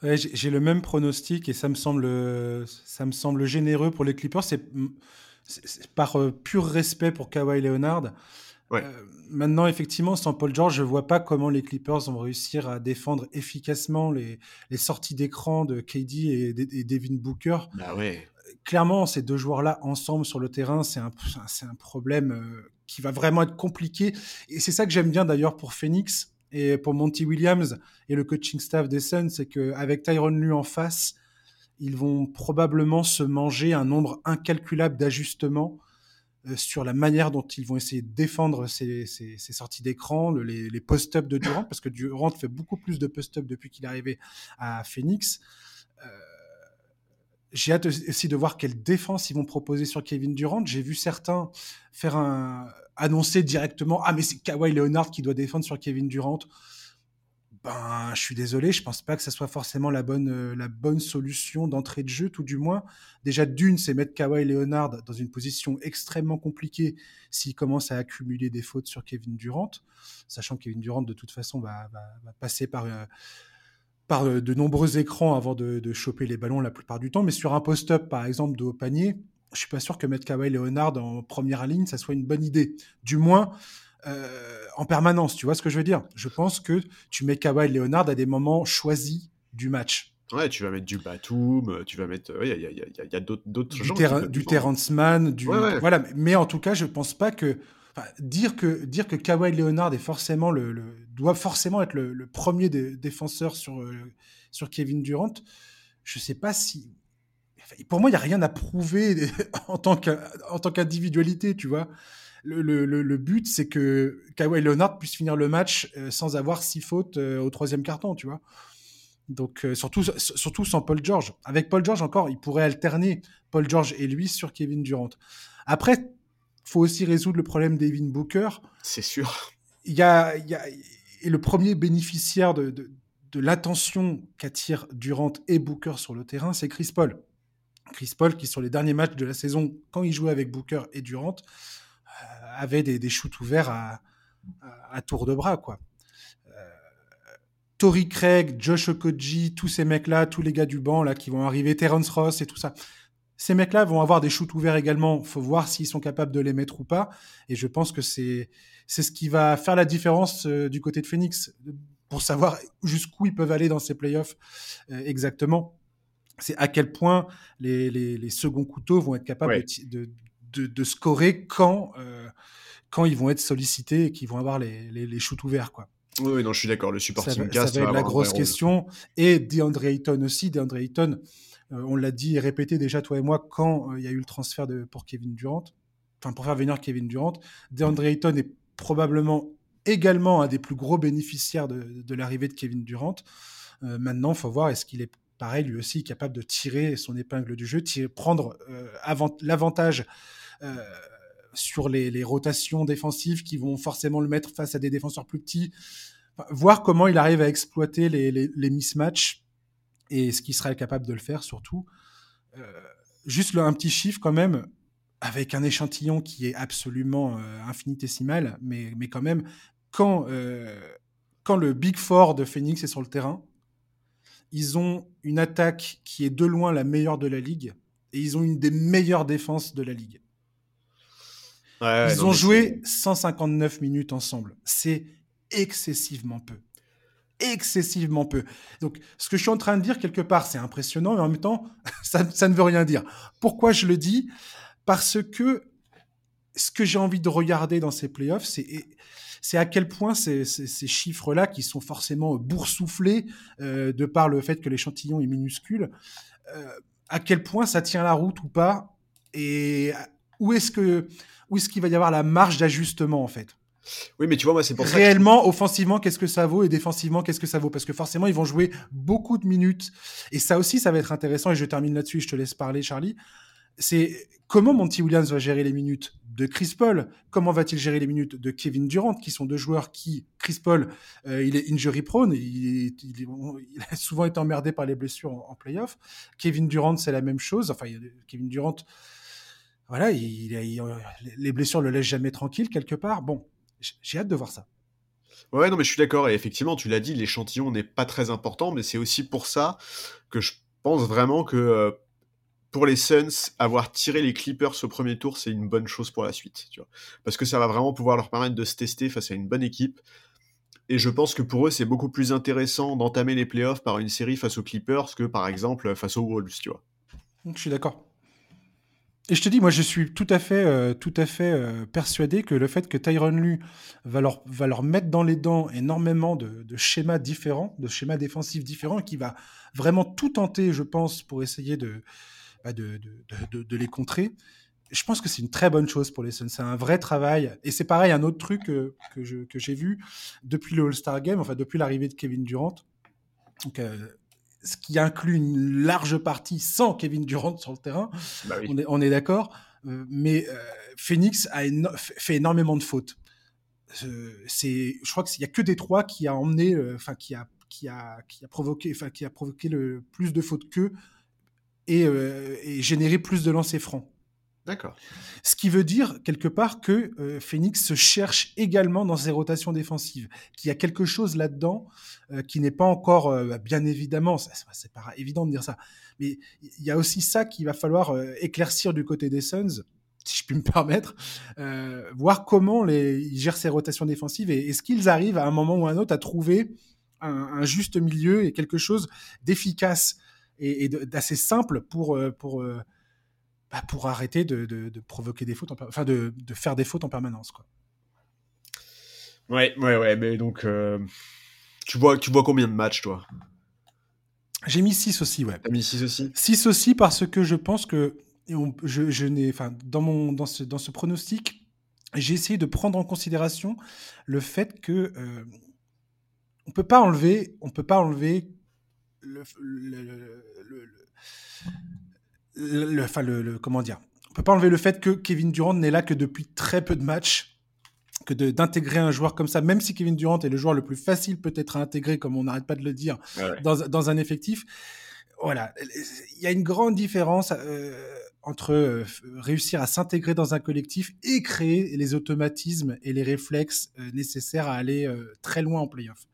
J'ai le même pronostic et ça me semble, ça me semble généreux pour les Clippers. C'est par euh, pur respect pour Kawhi Leonard. Euh, maintenant, effectivement, sans Paul George, je vois pas comment les Clippers vont réussir à défendre efficacement les, les sorties d'écran de KD et, et, Devin Booker. Bah ouais clairement, ces deux joueurs-là ensemble sur le terrain, c'est un, un problème euh, qui va vraiment être compliqué. Et c'est ça que j'aime bien d'ailleurs pour Phoenix et pour Monty Williams et le coaching staff des Suns, c'est qu'avec Tyron Lue en face, ils vont probablement se manger un nombre incalculable d'ajustements euh, sur la manière dont ils vont essayer de défendre ces, sorties d'écran, les, les post-up de Durant, parce que Durant fait beaucoup plus de post-up depuis qu'il est arrivé à Phoenix. Euh, j'ai hâte aussi de voir quelle défense ils vont proposer sur Kevin Durant. J'ai vu certains faire un annoncer directement ah mais c'est Kawhi Leonard qui doit défendre sur Kevin Durant. Ben, je suis désolé, je pense pas que ça soit forcément la bonne, euh, la bonne solution d'entrée de jeu, tout du moins. Déjà, d'une, c'est mettre Kawhi Leonard dans une position extrêmement compliquée s'il commence à accumuler des fautes sur Kevin Durant, sachant que Kevin Durant, de toute façon, va, va, passer par, euh, par euh, de nombreux écrans avant de, choper les ballons la plupart du temps. Mais sur un post-up, par exemple, de haut panier, je suis pas sûr que mettre Kawhi Leonard en première ligne, ça soit une bonne idée. Du moins, en permanence. Tu vois ce que je veux dire? Je pense que tu mets Kawhi Leonard à des moments choisis du match. Ouais, tu vas mettre du Batum, tu vas mettre. Il y a, a, y a d'autres gens. du Terrence Mann, du. Voilà, mais en tout cas, je pense pas que. Dire que dire que Kawhi Leonard est forcément le, doit forcément être le, premier défenseur sur sur Kevin Durant, je sais pas si pour moi, il n'y a rien à prouver en tant qu'individualité, tu vois. Le, but, c'est que Kawhi Leonard puisse finir le match euh, sans avoir six fautes euh, au troisième carton, tu vois. Donc, euh, surtout, surtout sans Paul George. Avec Paul George, encore, il pourrait alterner Paul George et lui sur Kevin Durant. Après, faut aussi résoudre le problème d'Evin Booker. C'est sûr. Il y a, et le premier bénéficiaire de, de l'attention qu'attire Durant et Booker sur le terrain, c'est Chris Paul. Chris Paul, qui sur les derniers matchs de la saison, quand il jouait avec Booker et Durant, euh, avait des, shoots ouverts à, tour de bras, quoi. Euh, Tory Craig, Josh Okoji, tous ces mecs-là, tous les gars du banc là qui vont arriver, Terence Ross et tout ça. Ces mecs-là vont avoir des shoots ouverts également. Faut voir s'ils sont capables de les mettre ou pas. Et je pense que c'est c'est ce qui va faire la différence euh, du côté de Phoenix pour savoir jusqu'où ils peuvent aller dans ces playoffs exactement c'est à quel point les, les, seconds couteaux vont être capables de, de, de, scorer quand, euh, quand ils vont être sollicités et qu'ils vont avoir les, les, shoots ouverts. Quoi. Oui, non, je suis d'accord. Le supporting ça, cast ça va être la grosse question. Et DeAndre Ayton aussi. DeAndre Ayton, euh, on l'a dit et répété déjà, toi et moi, quand euh, il y a eu le transfert de, pour Kevin Durant, enfin pour faire venir Kevin Durant, DeAndre Ayton est probablement également un des plus gros bénéficiaires de, l'arrivée de Kevin Durant. maintenant, il faut voir est-ce qu'il est pareil, lui aussi capable de tirer son épingle du jeu, tirer, prendre euh, l'avantage euh, sur les, rotations défensives qui vont forcément le mettre face à des défenseurs plus petits. voir comment il arrive à exploiter les, les, mismatchs et ce qu'il sera capable de le faire surtout. Euh, juste un petit chiffre quand même, avec un échantillon qui est absolument infinitésimal, mais, mais quand même, quand, quand le Big Four de Phoenix est sur le terrain, ils ont une attaque qui est de loin la meilleure de la ligue et ils ont une des meilleures défenses de la ligue. ils ont joué 159 minutes ensemble. C'est excessivement peu. Excessivement peu. Donc, ce que je suis en train de dire, quelque part, c'est impressionnant, mais en même temps, ça, ne veut rien dire. Pourquoi je le dis? Parce que ce que j'ai envie de regarder dans ces playoffs, c'est c'est à quel point ces, chiffres-là, qui sont forcément boursouflés euh, de par le fait que l'échantillon est minuscule, euh, à quel point ça tient la route ou pas, et où est-ce que où est-ce qu'il va y avoir la marge d'ajustement en fait? Oui, mais tu vois, moi, c'est pour ça. Réellement, offensivement, qu'est-ce que ça vaut et défensivement, qu'est-ce que ça vaut? Parce que forcément, ils vont jouer beaucoup de minutes. Et ça aussi, ça va être intéressant. Et je termine là-dessus. Je te laisse parler, Charlie. C'est comment Monty Williams va gérer les minutes de Chris Paul? Comment va-t-il gérer les minutes de Kevin Durant, qui sont deux joueurs qui, Chris Paul, euh, il est injury prone, il, a souvent été emmerdé par les blessures en, playoff. Kevin Durant, c'est la même chose. Enfin, Kevin Durant, voilà, il, les blessures le laissent jamais tranquille quelque part. Bon, j'ai hâte de voir ça. Ouais, non, mais je suis d'accord. Et effectivement, tu l'as dit, l'échantillon n'est pas très important, mais c'est aussi pour ça que je pense vraiment que euh, pour les Suns, avoir tiré les Clippers au premier tour, c'est une bonne chose pour la suite, tu vois. Parce que ça va vraiment pouvoir leur permettre de se tester face à une bonne équipe. Et je pense que pour eux, c'est beaucoup plus intéressant d'entamer les playoffs par une série face aux Clippers que par exemple face aux Wolves, tu vois. Je suis d'accord. Et je te dis, moi, je suis tout à fait, euh, tout à fait euh, persuadé que le fait que Tyron Lu va leur, va leur mettre dans les dents énormément de, de schémas différents, de schémas défensifs différents, qui va vraiment tout tenter, je pense, pour essayer de, bah, de, de, les contrer. Je pense que c'est une très bonne chose pour les Suns. C'est un vrai travail. Et c'est pareil, un autre truc que, que j'ai vu depuis le All-Star Game, enfin depuis l'arrivée de Kevin Durant. Donc, euh, ce qui inclut une large partie sans Kevin Durant sur le terrain. Bah on est, on est d'accord. Euh, mais euh, Phoenix a fait énormément de fautes. c'est, je crois qu'il y a que Détroit qui a emmené, enfin qui a qui a qui a provoqué, enfin qui a provoqué le plus de fautes qu'eux euh, et, générer plus de lancers francs. D'accord. Ce qui veut dire quelque part que euh, Phoenix se cherche également dans ses rotations défensives, qu'il y a quelque chose là-dedans euh, qui n'est pas encore, bien évidemment, c'est pas évident de dire ça, mais il y a aussi ça qu'il va falloir éclaircir du côté des Suns. si je puis me permettre, euh, voir comment ils gèrent ces rotations défensives et est-ce qu'ils arrivent à un moment ou à un autre à trouver un, juste milieu et quelque chose d'efficace et, et d'assez simple pour, euh, pour, euh, bah, pour arrêter de, de, de, provoquer des fautes, en, enfin de, de, faire des fautes en permanence. Quoi. Ouais, ouais, ouais, mais donc euh, tu, vois, tu vois combien de matchs toi? J'ai mis 6 aussi, ouais. T'as mis 6 aussi? 6 aussi parce que je pense que on, je, je n'ai, dans, mon, dans, ce, dans ce pronostic, j'ai essayé de prendre en considération le fait que euh, on peut pas enlever, on peut pas enlever le, le, le, le, enfin le, comment dire, on peut pas enlever le fait que Kevin Durant n'est là que depuis très peu de matchs, que d'intégrer un joueur comme ça, même si Kevin Durant est le joueur le plus facile peut-être à intégrer, comme on n'arrête pas de le dire, ouais. dans, dans un effectif. Voilà, il y a une grande différence. Euh, entre euh, réussir à s'intégrer dans un collectif et créer les automatismes et les réflexes euh, nécessaires à aller très loin en playoff.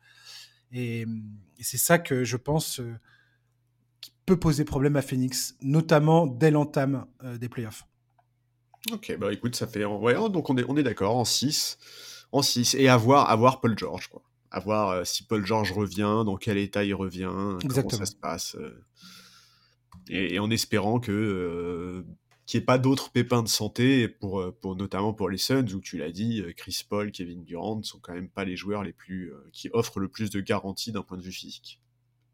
Et, et c'est ça que je pense peut poser problème à Phoenix, notamment dès l'entame des playoffs. Ok, bah écoute, ça fait. Ouais, donc on est, on est d'accord, en 6. En 6. Et à voir, à voir Paul George, quoi. À voir si Paul George revient, dans quel état il revient, Exactement. comment ça se passe et, et, en espérant que euh, qu'il n'y ait pas d'autres pépins de santé pour, pour notamment pour les Suns où tu l'as dit Chris Paul, Kevin Durant sont quand même pas les joueurs les plus euh, qui offrent le plus de garanties d'un point de vue physique.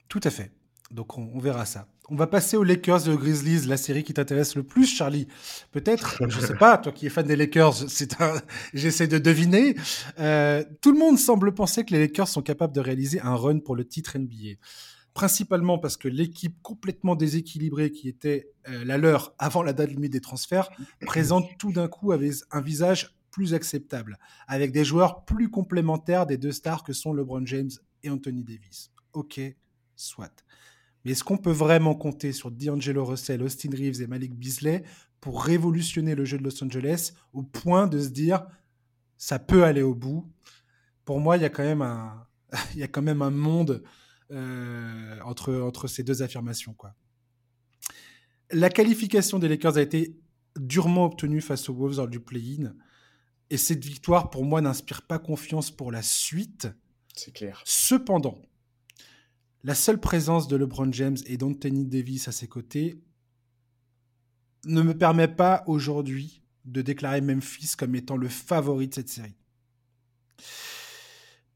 Tout à fait. Donc on, verra ça. On va passer aux Lakers et aux Grizzlies, la série qui t'intéresse le plus, Charlie. Peut-être, je sais pas, toi qui es fan des Lakers, c'est un, j'essaie de deviner. Euh, tout le monde semble penser que les Lakers sont capables de réaliser un run pour le titre NBA principalement parce que l'équipe complètement déséquilibrée qui était euh, la leur avant la date limite des transferts présente tout d'un coup avec un visage plus acceptable, avec des joueurs plus complémentaires des deux stars que sont LeBron James et Anthony Davis. Ok, soit. Mais est-ce qu'on peut vraiment compter sur D'Angelo Russell, Austin Reeves et Malik Beasley pour révolutionner le jeu de Los Angeles au point de se dire ça peut aller au bout? Pour moi, il y a quand même un, il y a quand même un monde euh, entre, entre ces deux affirmations. Quoi. La qualification des Lakers a été durement obtenue face aux Wolves lors du play-in. Et cette victoire, pour moi, n'inspire pas confiance pour la suite. C'est clair. Cependant, la seule présence de LeBron James et d'Anthony Davis à ses côtés ne me permet pas aujourd'hui de déclarer Memphis comme étant le favori de cette série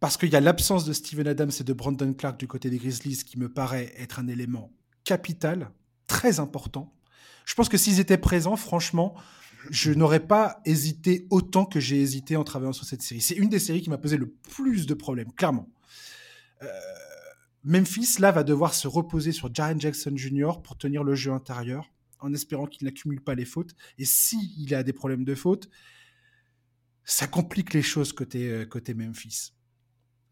parce qu'il y a l'absence de Steven Adams et de Brandon Clark du côté des Grizzlies qui me paraît être un élément capital, très important. Je pense que s'ils étaient présents, franchement, je n'aurais pas hésité autant que j'ai hésité en travaillant sur cette série. C'est une des séries qui m'a posé le plus de problèmes, clairement. Euh, Memphis, là, va devoir se reposer sur Jaren Jackson Jr. pour tenir le jeu intérieur, en espérant qu'il n'accumule pas les fautes. Et s'il si a des problèmes de fautes, ça complique les choses côté, euh, côté Memphis.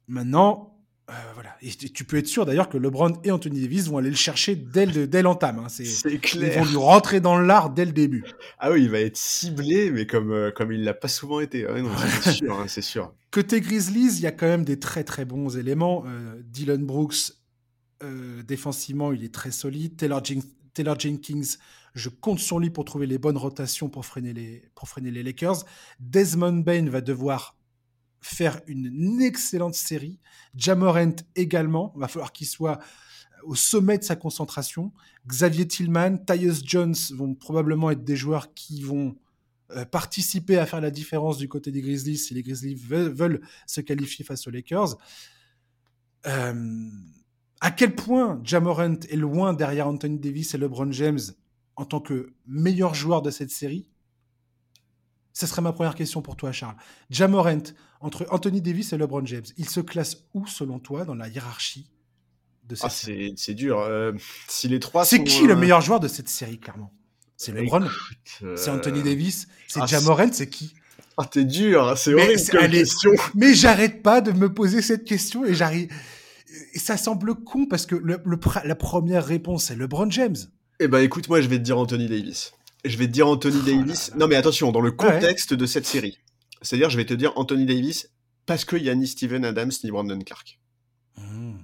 Maintenant, euh, voilà. Et tu peux être sûr d'ailleurs que LeBron et Anthony Davis vont aller le chercher dès, le, dès l'entame. Hein. C'est, clair. Ils vont lui rentrer dans l'art dès le début. Ah oui, il va être ciblé, mais comme, euh, comme il l'a pas souvent été. Non, c'est sûr, hein, c'est sûr. Côté Grizzlies, il y a quand même des très très bons éléments. Euh, Dylan Brooks, euh, défensivement, il est très solide. Taylor, Jen- Taylor Jenkins, je compte sur lui pour trouver les bonnes rotations pour freiner les, pour freiner les Lakers. Desmond Bain va devoir faire une excellente série. Jamorent également, il va falloir qu'il soit au sommet de sa concentration. Xavier Tillman, Tyus Jones vont probablement être des joueurs qui vont euh, participer à faire la différence du côté des Grizzlies si les Grizzlies veulent, veulent se qualifier face aux Lakers. Euh, à quel point Jamorant est loin derrière Anthony Davis et LeBron James en tant que meilleur joueur de cette série? Ce serait ma première question pour toi, Charles. Jamorant, entre Anthony Davis et LeBron James, il se classe où, selon toi, dans la hiérarchie de cette ah, série C'est dur. Euh, si les trois C'est sont, qui euh... le meilleur joueur de cette série, clairement? C'est LeBron euh... C'est Anthony Davis C'est ah, Jamorant C'est qui? Ah, t'es dur. C'est horrible c'est, comme allez, question. Mais j'arrête pas de me poser cette question et j'arrive... Et ça semble con parce que le, le, la première réponse, c'est LeBron James. Eh ben, écoute, moi, je vais te dire Anthony Davis je vais te dire Anthony oh Davis. Non, mais attention, dans le contexte ouais. de cette série. C'est-à-dire, je vais te dire Anthony Davis parce qu'il y a ni Steven Adams ni Brandon Clark. Mmh.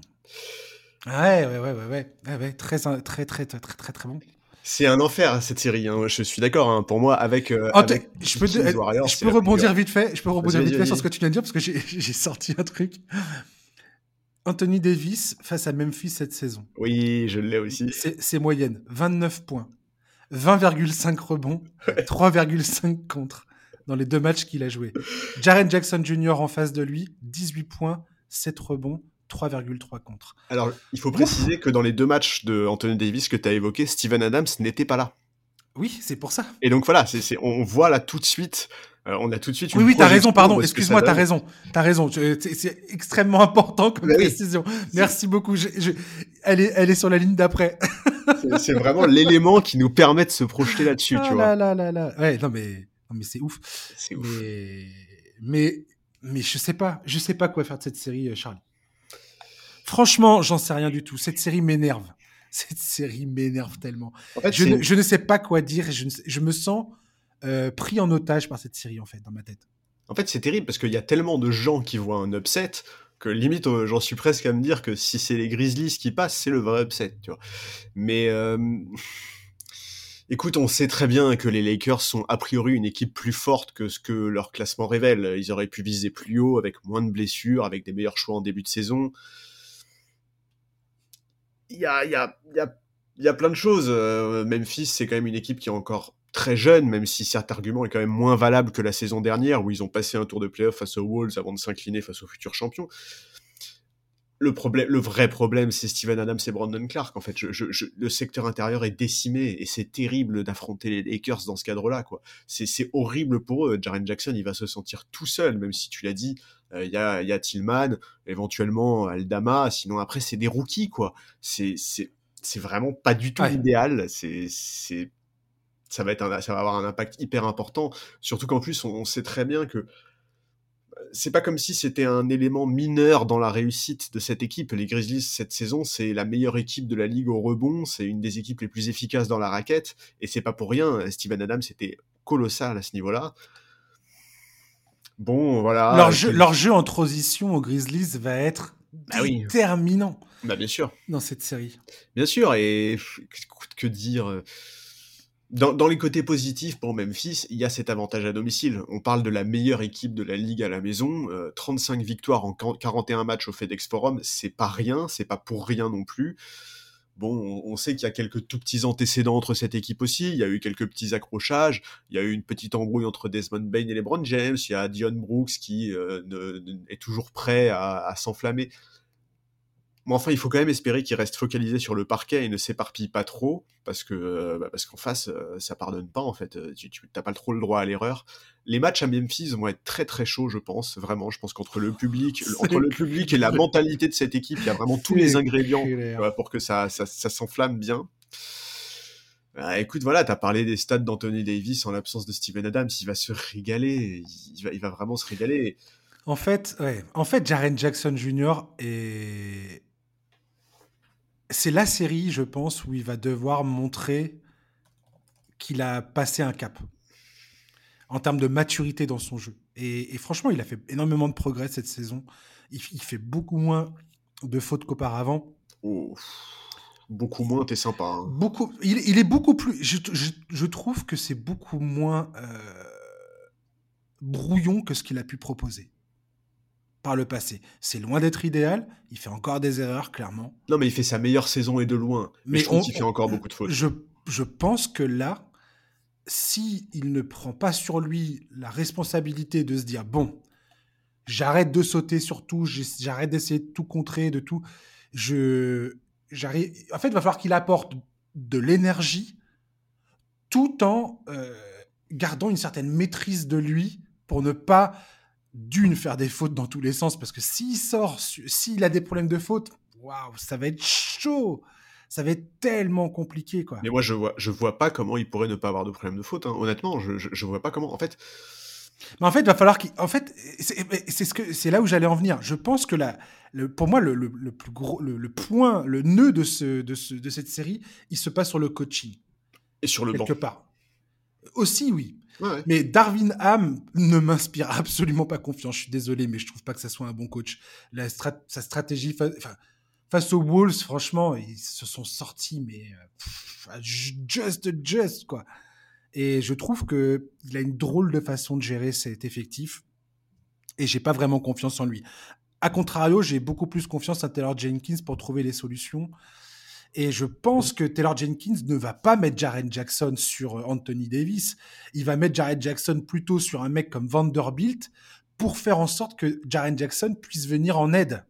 Ouais, ouais, ouais, ouais, ouais, ouais, très, très, très, très, très, très, très bon. C'est un enfer cette série. Hein. Je suis d'accord. Hein. Pour moi, avec, euh, Oh, avec je peux, Kings te- Warriors, je peux rebondir vite fait. Je peux rebondir vite fait sur ce que tu viens de dire parce que j'ai sorti un truc. Anthony Davis face à Memphis cette saison. Oui, je l'ai aussi. C'est moyenne. 29 points, 20,5 rebonds, 3,5 contre dans les deux matchs qu'il a joués. Jaren Jackson Jr. en face de lui, 18 points, 7 rebonds, 3,3 contre. Alors, il faut préciser que dans les deux matchs de Anthony Davis que tu as évoqués, Steven Adams n'était pas là. Oui, c'est pour ça. Et donc voilà, on voit là tout de suite, euh, on a tout de suite. Oui, une oui, t'as projection raison, pardon. Excuse-moi, t'as raison. T'as raison. C'est extrêmement important comme Bah oui. précision. Merci beaucoup. Je- je- elle, est, elle est sur la ligne d'après. C'est, vraiment l'élément qui nous permet de se projeter là-dessus, Ah tu vois. là là là. Ouais, non mais, non mais c'est ouf. C'est ouf. Mais, mais, mais je sais pas. Je sais pas quoi faire de cette série, euh, Charlie. Franchement, j'en sais rien du tout. Cette série m'énerve. Cette série m'énerve tellement. En fait, Je ne, je ne sais pas quoi dire. Je, ne je me sens euh, pris en otage par cette série, en fait, dans ma tête. En fait, c'est terrible parce qu'il y a tellement de gens qui voient un upset que limite, euh, j'en suis presque à me dire que si c'est les Grizzlies qui passent, c'est le vrai upset, tu vois. Mais euh, écoute, on sait très bien que les Lakers sont a priori une équipe plus forte que ce que leur classement révèle. Ils auraient pu viser plus haut avec moins de blessures, avec des meilleurs choix en début de saison. Il y a, y a, y a, y a plein de choses. Euh, Memphis, c'est quand même une équipe qui est encore très jeune, même si cet argument est quand même moins valable que la saison dernière, où ils ont passé un tour de playoff face aux Wolves avant de s'incliner face aux futurs champions. Le, problème, le vrai problème, c'est Steven Adams et Brandon Clark. En fait, je, je, je- le secteur intérieur est décimé et c'est terrible d'affronter les Lakers dans ce cadre-là. quoi. C'est horrible pour eux. Jaren Jackson, il va se sentir tout seul, même si tu l'as dit, euh, il y, a, il y a Tillman, éventuellement Aldama. Sinon, après, c'est des rookies. quoi. C'est vraiment pas du tout Ouais. l'idéal. C'est c'est ça va être un, ça va avoir un impact hyper important. Surtout qu'en plus, on, on sait très bien que c'est pas comme si c'était un élément mineur dans la réussite de cette équipe. Les Grizzlies cette saison, c'est la meilleure équipe de la ligue au rebond, c'est une des équipes les plus efficaces dans la raquette, et c'est pas pour rien. Steven Adams était colossal à ce niveau-là. Bon, voilà. leur, jeu, quel- leur jeu en transition aux Grizzlies va être Bah oui. déterminant Bah, bien sûr. dans cette série. Bien sûr, et que dire euh, dans, les côtés positifs pour Memphis, il y a cet avantage à domicile. On parle de la meilleure équipe de la ligue à la maison. euh, 35 victoires en 40 41 matchs au FedEx Forum, c'est pas rien, c'est pas pour rien non plus. Bon, on, sait qu'il y a quelques tout petits antécédents entre cette équipe aussi. Il y a eu quelques petits accrochages. Il y a eu une petite embrouille entre Desmond Bain et LeBron James. Il y a Dion Brooks qui euh, est toujours prêt à s'enflammer. Mais enfin, il faut quand même espérer qu'il reste focalisé sur le parquet et ne s'éparpille pas trop, parce que euh, bah, parce qu'en face, euh, ça pardonne pas en fait. Euh, Tu t'as pas trop le droit à l'erreur. Les matchs à Memphis vont être très très chauds, je pense. Vraiment, je pense qu'entre le public, entre le public et la mentalité de cette équipe, il y a vraiment tous les ingrédients pour que ça, ça, ça s'enflamme bien. Ah, écoute, voilà, t'as parlé des stats d'Anthony Davis en l'absence de Steven Adams. Il va se régaler. Il va, il va vraiment se régaler. En fait, ouais. En fait, Jaren Jackson Jr. est. C'est la série, je pense, où il va devoir montrer qu'il a passé un cap en termes de maturité dans son jeu. Et, et franchement, il a fait énormément de progrès cette saison. Il, il fait beaucoup moins de fautes qu'auparavant. Oh, beaucoup moins, t'es sympa. hein. Beaucoup, il, il est beaucoup plus. Je, je- je trouve que c'est beaucoup moins euh, brouillon que ce qu'il a pu proposer par le passé. C'est loin d'être idéal. Il fait encore des erreurs, clairement. Non, mais il fait sa meilleure saison et de loin. Mais, Mais je trouve on- qu'il fait encore beaucoup de fautes. Je, je pense que là, si il ne prend pas sur lui la responsabilité de se dire bon, j'arrête de sauter sur tout, j'arrête d'essayer de tout contrer, de tout, je j'arrive. En fait, il va falloir qu'il apporte de l'énergie tout en euh, gardant une certaine maîtrise de lui pour ne pas d'une faire des fautes dans tous les sens parce que s'il sort, s'il a des problèmes de faute, waouh, ça va être chaud, ça va être tellement compliqué quoi. Mais moi, je vois, je vois pas comment il pourrait ne pas avoir de problème de faute. hein. Honnêtement, je, je, je vois pas comment. En fait, Mais en fait, il va falloir qu'il. En fait, c'est ce que c'est là où j'allais en venir. Je pense que la, le, pour moi, le, le- le plus gros, le, le point, le nœud de ce, de ce, de cette série, il se passe sur le coaching et sur le banc. quelque part. Aussi, oui. Mais Darwin Ham ne m'inspire absolument pas confiance. Je suis désolé, mais je trouve pas que ça soit un bon coach. La strat- sa stratégie, face aux Wolves, franchement, ils se sont sortis, mais euh, just, just, quoi. Et je trouve que il a une drôle de façon de gérer cet effectif. Et j'ai pas vraiment confiance en lui. A contrario, j'ai beaucoup plus confiance en Taylor Jenkins pour trouver les solutions. Et je pense que Taylor Jenkins ne va pas mettre Jaren Jackson sur euh, Anthony Davis. Il va mettre Jaren Jackson plutôt sur un mec comme Vanderbilt pour faire en sorte que Jaren Jackson puisse venir en aide,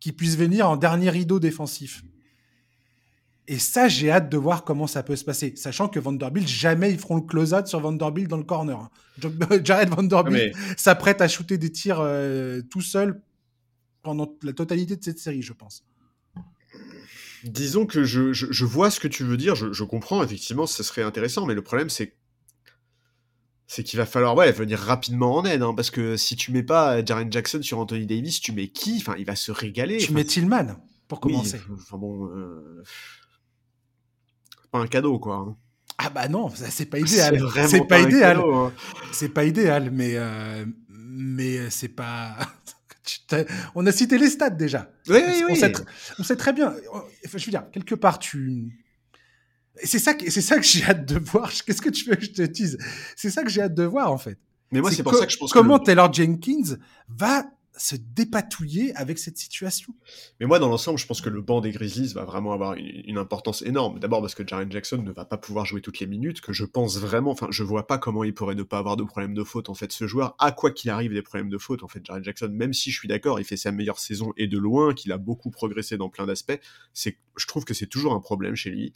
qu'il puisse venir en dernier rideau défensif. Et ça, j'ai hâte de voir comment ça peut se passer, sachant que Vanderbilt, jamais ils feront le close-out sur Vanderbilt dans le corner. Hein. Jared Vanderbilt s'apprête à shooter des tirs euh, tout seul pendant la totalité de cette série, je pense. Disons que je, vois ce que tu veux dire, je, comprends, effectivement, ce serait intéressant, mais le problème, c'est c'est qu'il va falloir ouais, venir rapidement en aide, hein, parce que si tu mets pas Jaren Jackson sur Anthony Davis, tu mets qui? Enfin, il va se régaler. Tu mets Tillman, pour commencer. enfin bon, euh, pas un cadeau, quoi. Hein. Ah bah non, c'est pas idéal. C'est pas, idéal. Hein. C'est pas idéal, mais euh, mais c'est pas. on a cité les stats déjà. Oui, oui, on, Sait, on, sait, très bien. Je veux dire, quelque part, tu. C'est ça, c'est ça que j'ai hâte de voir. Qu'est-ce que tu veux que je te dise? C'est ça que j'ai hâte de voir, en fait. Mais moi, c'est pour ça que je pense comment Taylor Jenkins va se dépatouiller avec cette situation. Mais moi, dans l'ensemble, je pense que le banc des Grizzlies va vraiment avoir une, importance énorme. D'abord parce que Jaren Jackson ne va pas pouvoir jouer toutes les minutes, que je pense vraiment, enfin, je vois pas comment il pourrait ne pas avoir de problème de faute. En fait, ce joueur a quoi qu'il arrive des problèmes de faute. En fait, Jaren Jackson, même si je suis d'accord, il fait sa meilleure saison et de loin, qu'il a beaucoup progressé dans plein d'aspects, c'est, je trouve que c'est toujours un problème chez lui.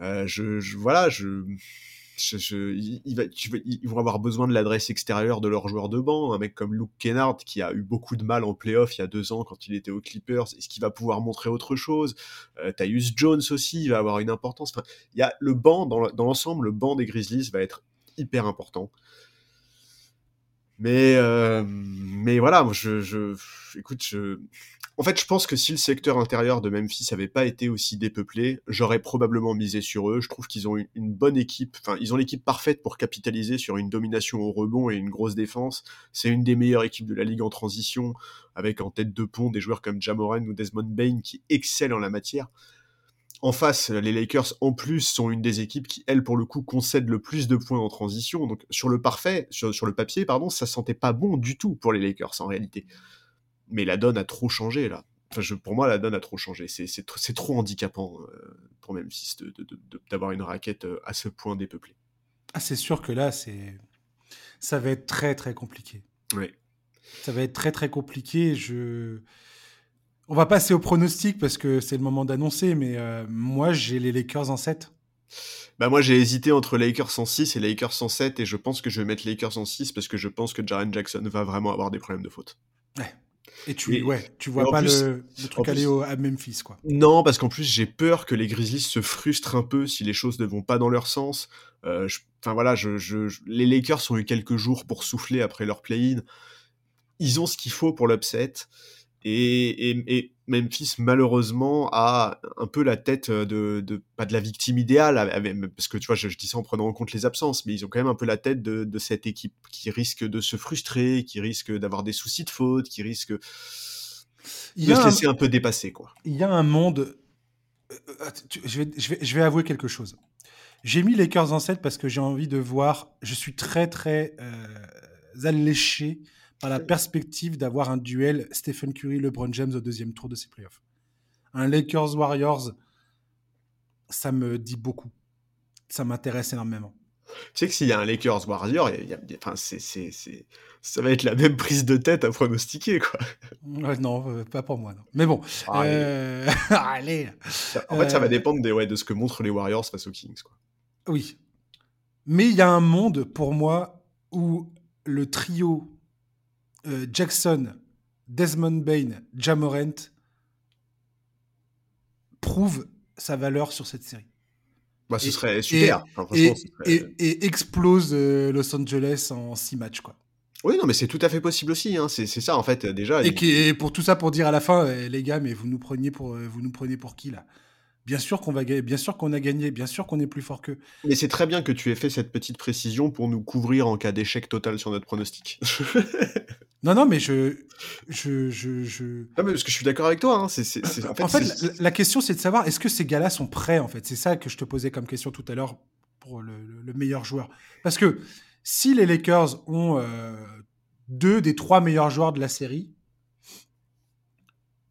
Euh, je, voilà, je il, va, ils vont avoir besoin de l'adresse extérieure de leur joueur de banc. Un mec comme Luke Kennard qui a eu beaucoup de mal en playoff il y a deux ans quand il était aux Clippers. Est-ce qu'il va pouvoir montrer autre chose? Euh, Tyus Jones aussi il va avoir une importance. Enfin, il y a le banc dans l'ensemble, le banc des Grizzlies va être hyper important. Mais, euh, mais voilà, je, je, écoute, je, en fait, je pense que si le secteur intérieur de Memphis avait pas été aussi dépeuplé, j'aurais probablement misé sur eux. Je trouve qu'ils ont une, bonne équipe. Enfin, ils ont l'équipe parfaite pour capitaliser sur une domination au rebond et une grosse défense. C'est une des meilleures équipes de la ligue en transition, avec en tête de pont des joueurs comme Jamoran ou Desmond Bain qui excellent en la matière. En face, les Lakers, en plus, sont une des équipes qui, elles, pour le coup, concèdent le plus de points en transition. Donc, sur le parfait, sur, sur le papier, pardon, ça sentait pas bon du tout pour les Lakers, en réalité mais la donne a trop changé là. Enfin, je, pour moi, la donne a trop changé. C'est trop handicapant euh, pour Memphis d'avoir une raquette euh, à ce point dépeuplée. Ah, c'est sûr que là, c'est ça va être très très compliqué. Oui. Ça va être très très compliqué. Je... On va passer au pronostic parce que c'est le moment d'annoncer, mais euh, moi j'ai les Lakers en 7. Bah moi j'ai hésité entre Lakers en 6 et Lakers en 7 et je pense que je vais mettre Lakers en 6 parce que je pense que Jaren Jackson va vraiment avoir des problèmes de faute. Ouais, et tu, ouais, tu vois pas le, truc aller à Memphis, quoi. Non, parce qu'en plus, j'ai peur que les Grizzlies se frustrent un peu si les choses ne vont pas dans leur sens. Euh, enfin voilà, je, les Lakers ont eu quelques jours pour souffler après leur play-in. Ils ont ce qu'il faut pour l'upset. Et, Memphis, malheureusement, a un peu la tête de, pas de la victime idéale, parce que tu vois, je, dis ça en prenant en compte les absences, mais ils ont quand même un peu la tête de, cette équipe qui risque de se frustrer, qui risque d'avoir des soucis de faute, qui risque de se laisser un... peu dépasser. Quoi. Il y a un monde. Euh, euh, je vais, je vais, avouer quelque chose. J'ai mis les cœurs en 7 parce que j'ai envie de voir. Je suis très, très euh, alléché par la perspective d'avoir un duel Stephen Curry-LeBron James au deuxième tour de ces playoffs. Un Lakers-Warriors, ça me dit beaucoup. Ça m'intéresse énormément. Tu sais que s'il y a un Lakers Warriors, ça va être la même prise de tête à pronostiquer, quoi. non, euh, pas pour moi. Non. Mais bon, euh, allez. En fait, ça va euh, dépendre des, ouais, de ce que montrent les Warriors face aux Kings, quoi. Oui, mais il y a un monde pour moi où le trio euh, Jackson, Desmond Bain, Jamorant prouve sa valeur sur cette série. Bah, ce serait super. Et, explose euh, Los Angeles en six matchs, quoi. Oui, non, mais c'est tout à fait possible aussi. Hein. C'est ça, en fait, déjà. Et, pour tout ça, pour dire à la fin, eh, les gars, mais vous nous preniez pour, euh, vous nous prenez pour qui là? Bien sûr qu'on va bien sûr qu'on a gagné, bien sûr qu'on est plus fort qu'eux. Mais c'est très bien que tu aies fait cette petite précision pour nous couvrir en cas d'échec total sur notre pronostic. Non, non, mais je. je, je, je... Non, mais parce que je suis d'accord avec toi. Hein. En fait, en fait la, la, question, c'est de savoir est-ce que ces gars-là sont prêts, en fait? C'est ça que je te posais comme question tout à l'heure pour le, le, meilleur joueur. Parce que si les Lakers ont euh, deux des trois meilleurs joueurs de la série,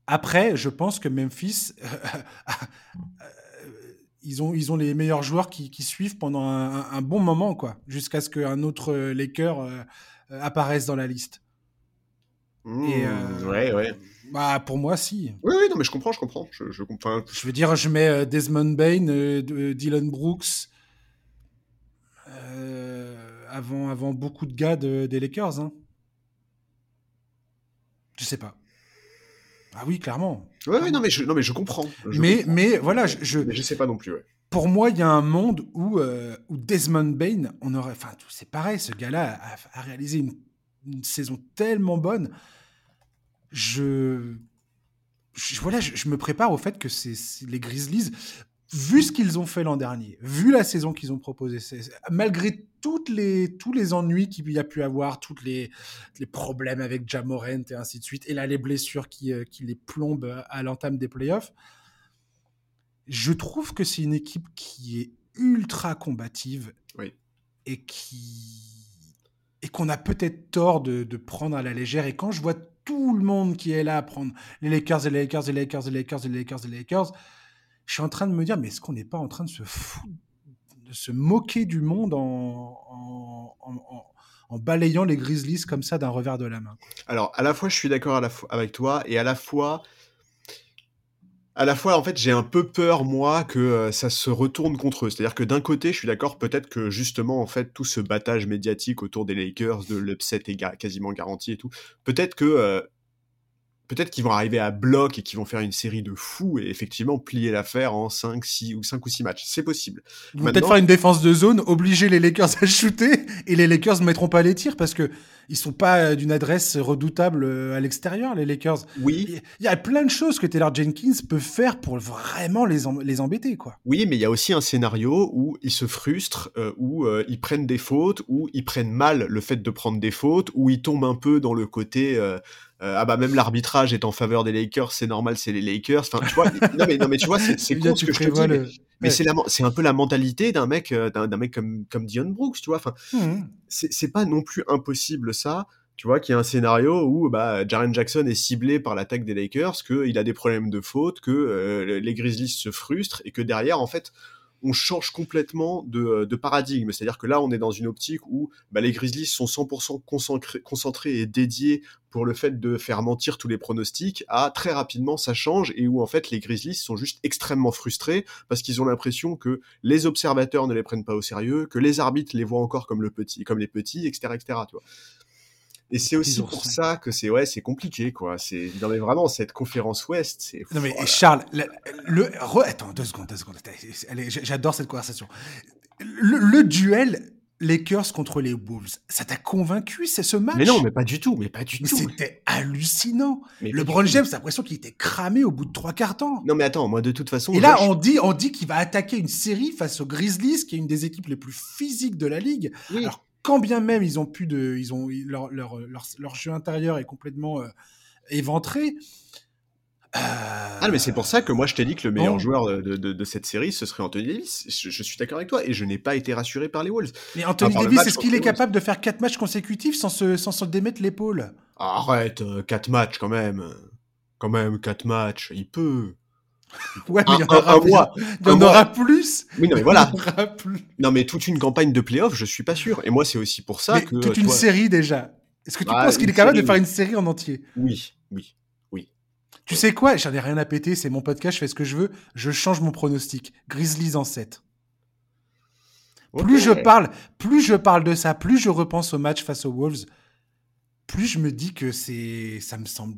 après, je pense que Memphis, ils, ont, ils ont les meilleurs joueurs qui, qui suivent pendant un, un, bon moment, quoi, jusqu'à ce qu'un autre Laker euh, apparaisse dans la liste. Mmh, Et, ouais, ouais. Bah, pour moi, si. Oui, oui, non, mais je comprends, je comprends. Je, je, comprends. je veux dire, je mets Desmond Bain, Dylan Brooks, avant, avant beaucoup de gars de, des Lakers. Hein. Je sais pas. Ah oui, clairement. Oui, oui, non, mais je, non, mais je comprends. mais, mais voilà, je, je, je sais pas non plus. Ouais. Pour moi, il y a un monde où, euh, où Desmond Bain, on aurait, enfin, c'est pareil, ce gars-là a, a, réalisé une, une, saison tellement bonne. Je, je voilà, je, je, me prépare au fait que c'est les Grizzlies vu ce qu'ils ont fait l'an dernier, vu la saison qu'ils ont proposée, malgré toutes les, tous les ennuis qu'il y a pu avoir, tous les, les problèmes avec Jamorent et ainsi de suite, et là les blessures qui, euh, qui les plombent à l'entame des playoffs, je trouve que c'est une équipe qui est ultra combative oui. et qui et qu'on a peut-être tort de, prendre à la légère. Et quand je vois tout le monde qui est là à prendre les Lakers, les Lakers, les Lakers, les Lakers, les Lakers, les Lakers, je suis en train de me dire, mais est-ce qu'on n'est pas en train de se de se moquer du monde en, en, en balayant les Grizzlies comme ça d'un revers de la main? Alors, à la fois, je suis d'accord avec toi, et à la fois, à la fois, en fait, j'ai un peu peur, moi, que euh, ça se retourne contre eux. C'est-à-dire que d'un côté, je suis d'accord, peut-être que justement, en fait, tout ce battage médiatique autour des Lakers, de l'upset est quasiment garanti et tout, peut-être que euh, peut-être qu'ils vont arriver à bloc et qu'ils vont faire une série de fous et effectivement plier l'affaire en 5, 6 ou 5 ou 6 matchs. C'est possible. Ils vont peut-être faire une défense de zone, obliger les Lakers à shooter et les Lakers ne mettront pas les tirs parce que ils sont pas euh, d'une adresse redoutable euh, à l'extérieur, les Lakers. Oui. Il y a plein de choses que Taylor Jenkins peut faire pour vraiment les, em les embêter, quoi. Oui, mais il y a aussi un scénario où ils se frustrent, euh, où euh, ils prennent des fautes, où ils prennent mal le fait de prendre des fautes, où ils tombent un peu dans le côté euh, euh, ah bah même l'arbitrage est en faveur des Lakers, c'est normal, c'est les Lakers. Enfin, tu vois, non mais non mais tu vois, c'est con ce que je te dis, le... mais, mais c'est un peu la mentalité d'un mec euh, d'un mec comme comme Dion Brooks, tu vois. Enfin, mmh. c'est pas non plus impossible ça. Tu vois qu'il y a un scénario où bah, Jaren Jackson est ciblé par l'attaque des Lakers, qu'il a des problèmes de faute, que euh, les Grizzlies se frustrent et que derrière, en fait, on change complètement de, de paradigme. C'est-à-dire que là, on est dans une optique où bah, les Grizzlies sont 100% concentrés, concentrés et dédiés pour le fait de faire mentir tous les pronostics, à très rapidement ça change et où en fait les Grizzlies sont juste extrêmement frustrés parce qu'ils ont l'impression que les observateurs ne les prennent pas au sérieux, que les arbitres les voient encore comme le petit, comme les petits, etc., etc. Tu vois. Et c'est aussi pour ça que c'est ouais, c'est compliqué quoi. C'est non mais vraiment cette conférence Ouest, c'est Non mais voilà. Charles, le, le re... attends deux secondes, deux secondes. J'adore cette conversation. Le, le, duel Lakers contre les Wolves, ça t'a convaincu c'est ce match? Mais non, mais pas du tout, mais pas du tout. C'était hallucinant. Mais LeBron James, t'as l'impression qu'il était cramé au bout de trois quarts temps. Non mais attends, moi de toute façon. Et là, on dit, on dit qu'il va attaquer une série face aux Grizzlies, qui est une des équipes les plus physiques de la ligue. Oui. Alors quand bien même ils ont plus de, ils ont leur leur, leur, leur jeu intérieur est complètement euh, éventré. Euh... Ah mais c'est pour ça que moi je t'ai dit que le meilleur bon. joueur de, de, de, cette série ce serait Anthony Davis. Je, je suis d'accord avec toi et je n'ai pas été rassuré par les Wolves. Mais Anthony Davis, est-ce qu'il est capable de faire quatre matchs consécutifs sans se sans se démettre l'épaule? Arrête, euh, quatre matchs quand même, quand même quatre matchs, il peut. Ouais, mais il y en aura, un, un mois, il y en aura plus. Oui, non, mais voilà. Non, mais toute une campagne de playoff, je suis pas sûr. Et moi, c'est aussi pour ça mais que. Toute une série déjà. Est-ce que tu ah, penses qu'il est capable série, de faire une série en entier? Oui, oui, oui. Tu sais quoi? J'en ai rien à péter, c'est mon podcast, je fais ce que je veux. Je change mon pronostic. Grizzlies en 7. Okay. Plus je parle, plus je parle de ça, plus je repense au match face aux Wolves, plus je me dis que c'est, ça me semble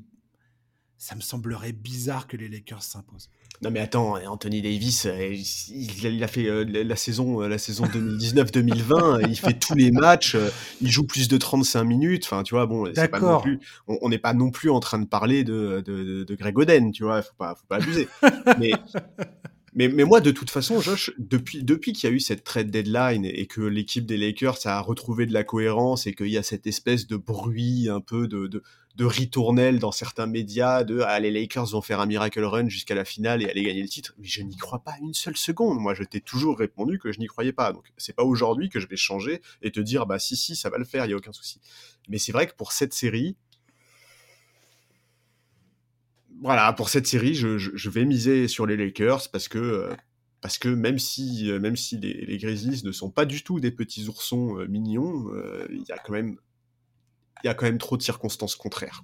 ça me semblerait bizarre que les Lakers s'imposent. Non mais attends, Anthony Davis, euh, il a fait euh, la saison, euh, la saison 2019-2020, il fait tous les matchs, il joue plus de 35 minutes. Enfin, tu vois, bon, c'est pas non plus, on n'est pas non plus en train de parler de, de, de Greg Oden, tu vois, faut pas, faut pas abuser. mais Mais, mais moi, de toute façon, Josh, depuis, depuis qu'il y a eu cette trade deadline et que l'équipe des Lakers a retrouvé de la cohérence et qu'il y a cette espèce de bruit un peu de, de, de ritournelle dans certains médias de ah, les Lakers vont faire un miracle run jusqu'à la finale et aller gagner le titre. Mais je n'y crois pas une seule seconde. Moi, je t'ai toujours répondu que je n'y croyais pas. Donc, c'est pas aujourd'hui que je vais changer et te dire bah si, si, ça va le faire, il y a aucun souci. Mais c'est vrai que pour cette série, voilà, pour cette série, je, vais miser sur les Lakers parce que, euh, parce que même si, euh, même si les, Grizzlies ne sont pas du tout des petits oursons euh, mignons, il y a quand même, il y a quand même trop de circonstances contraires.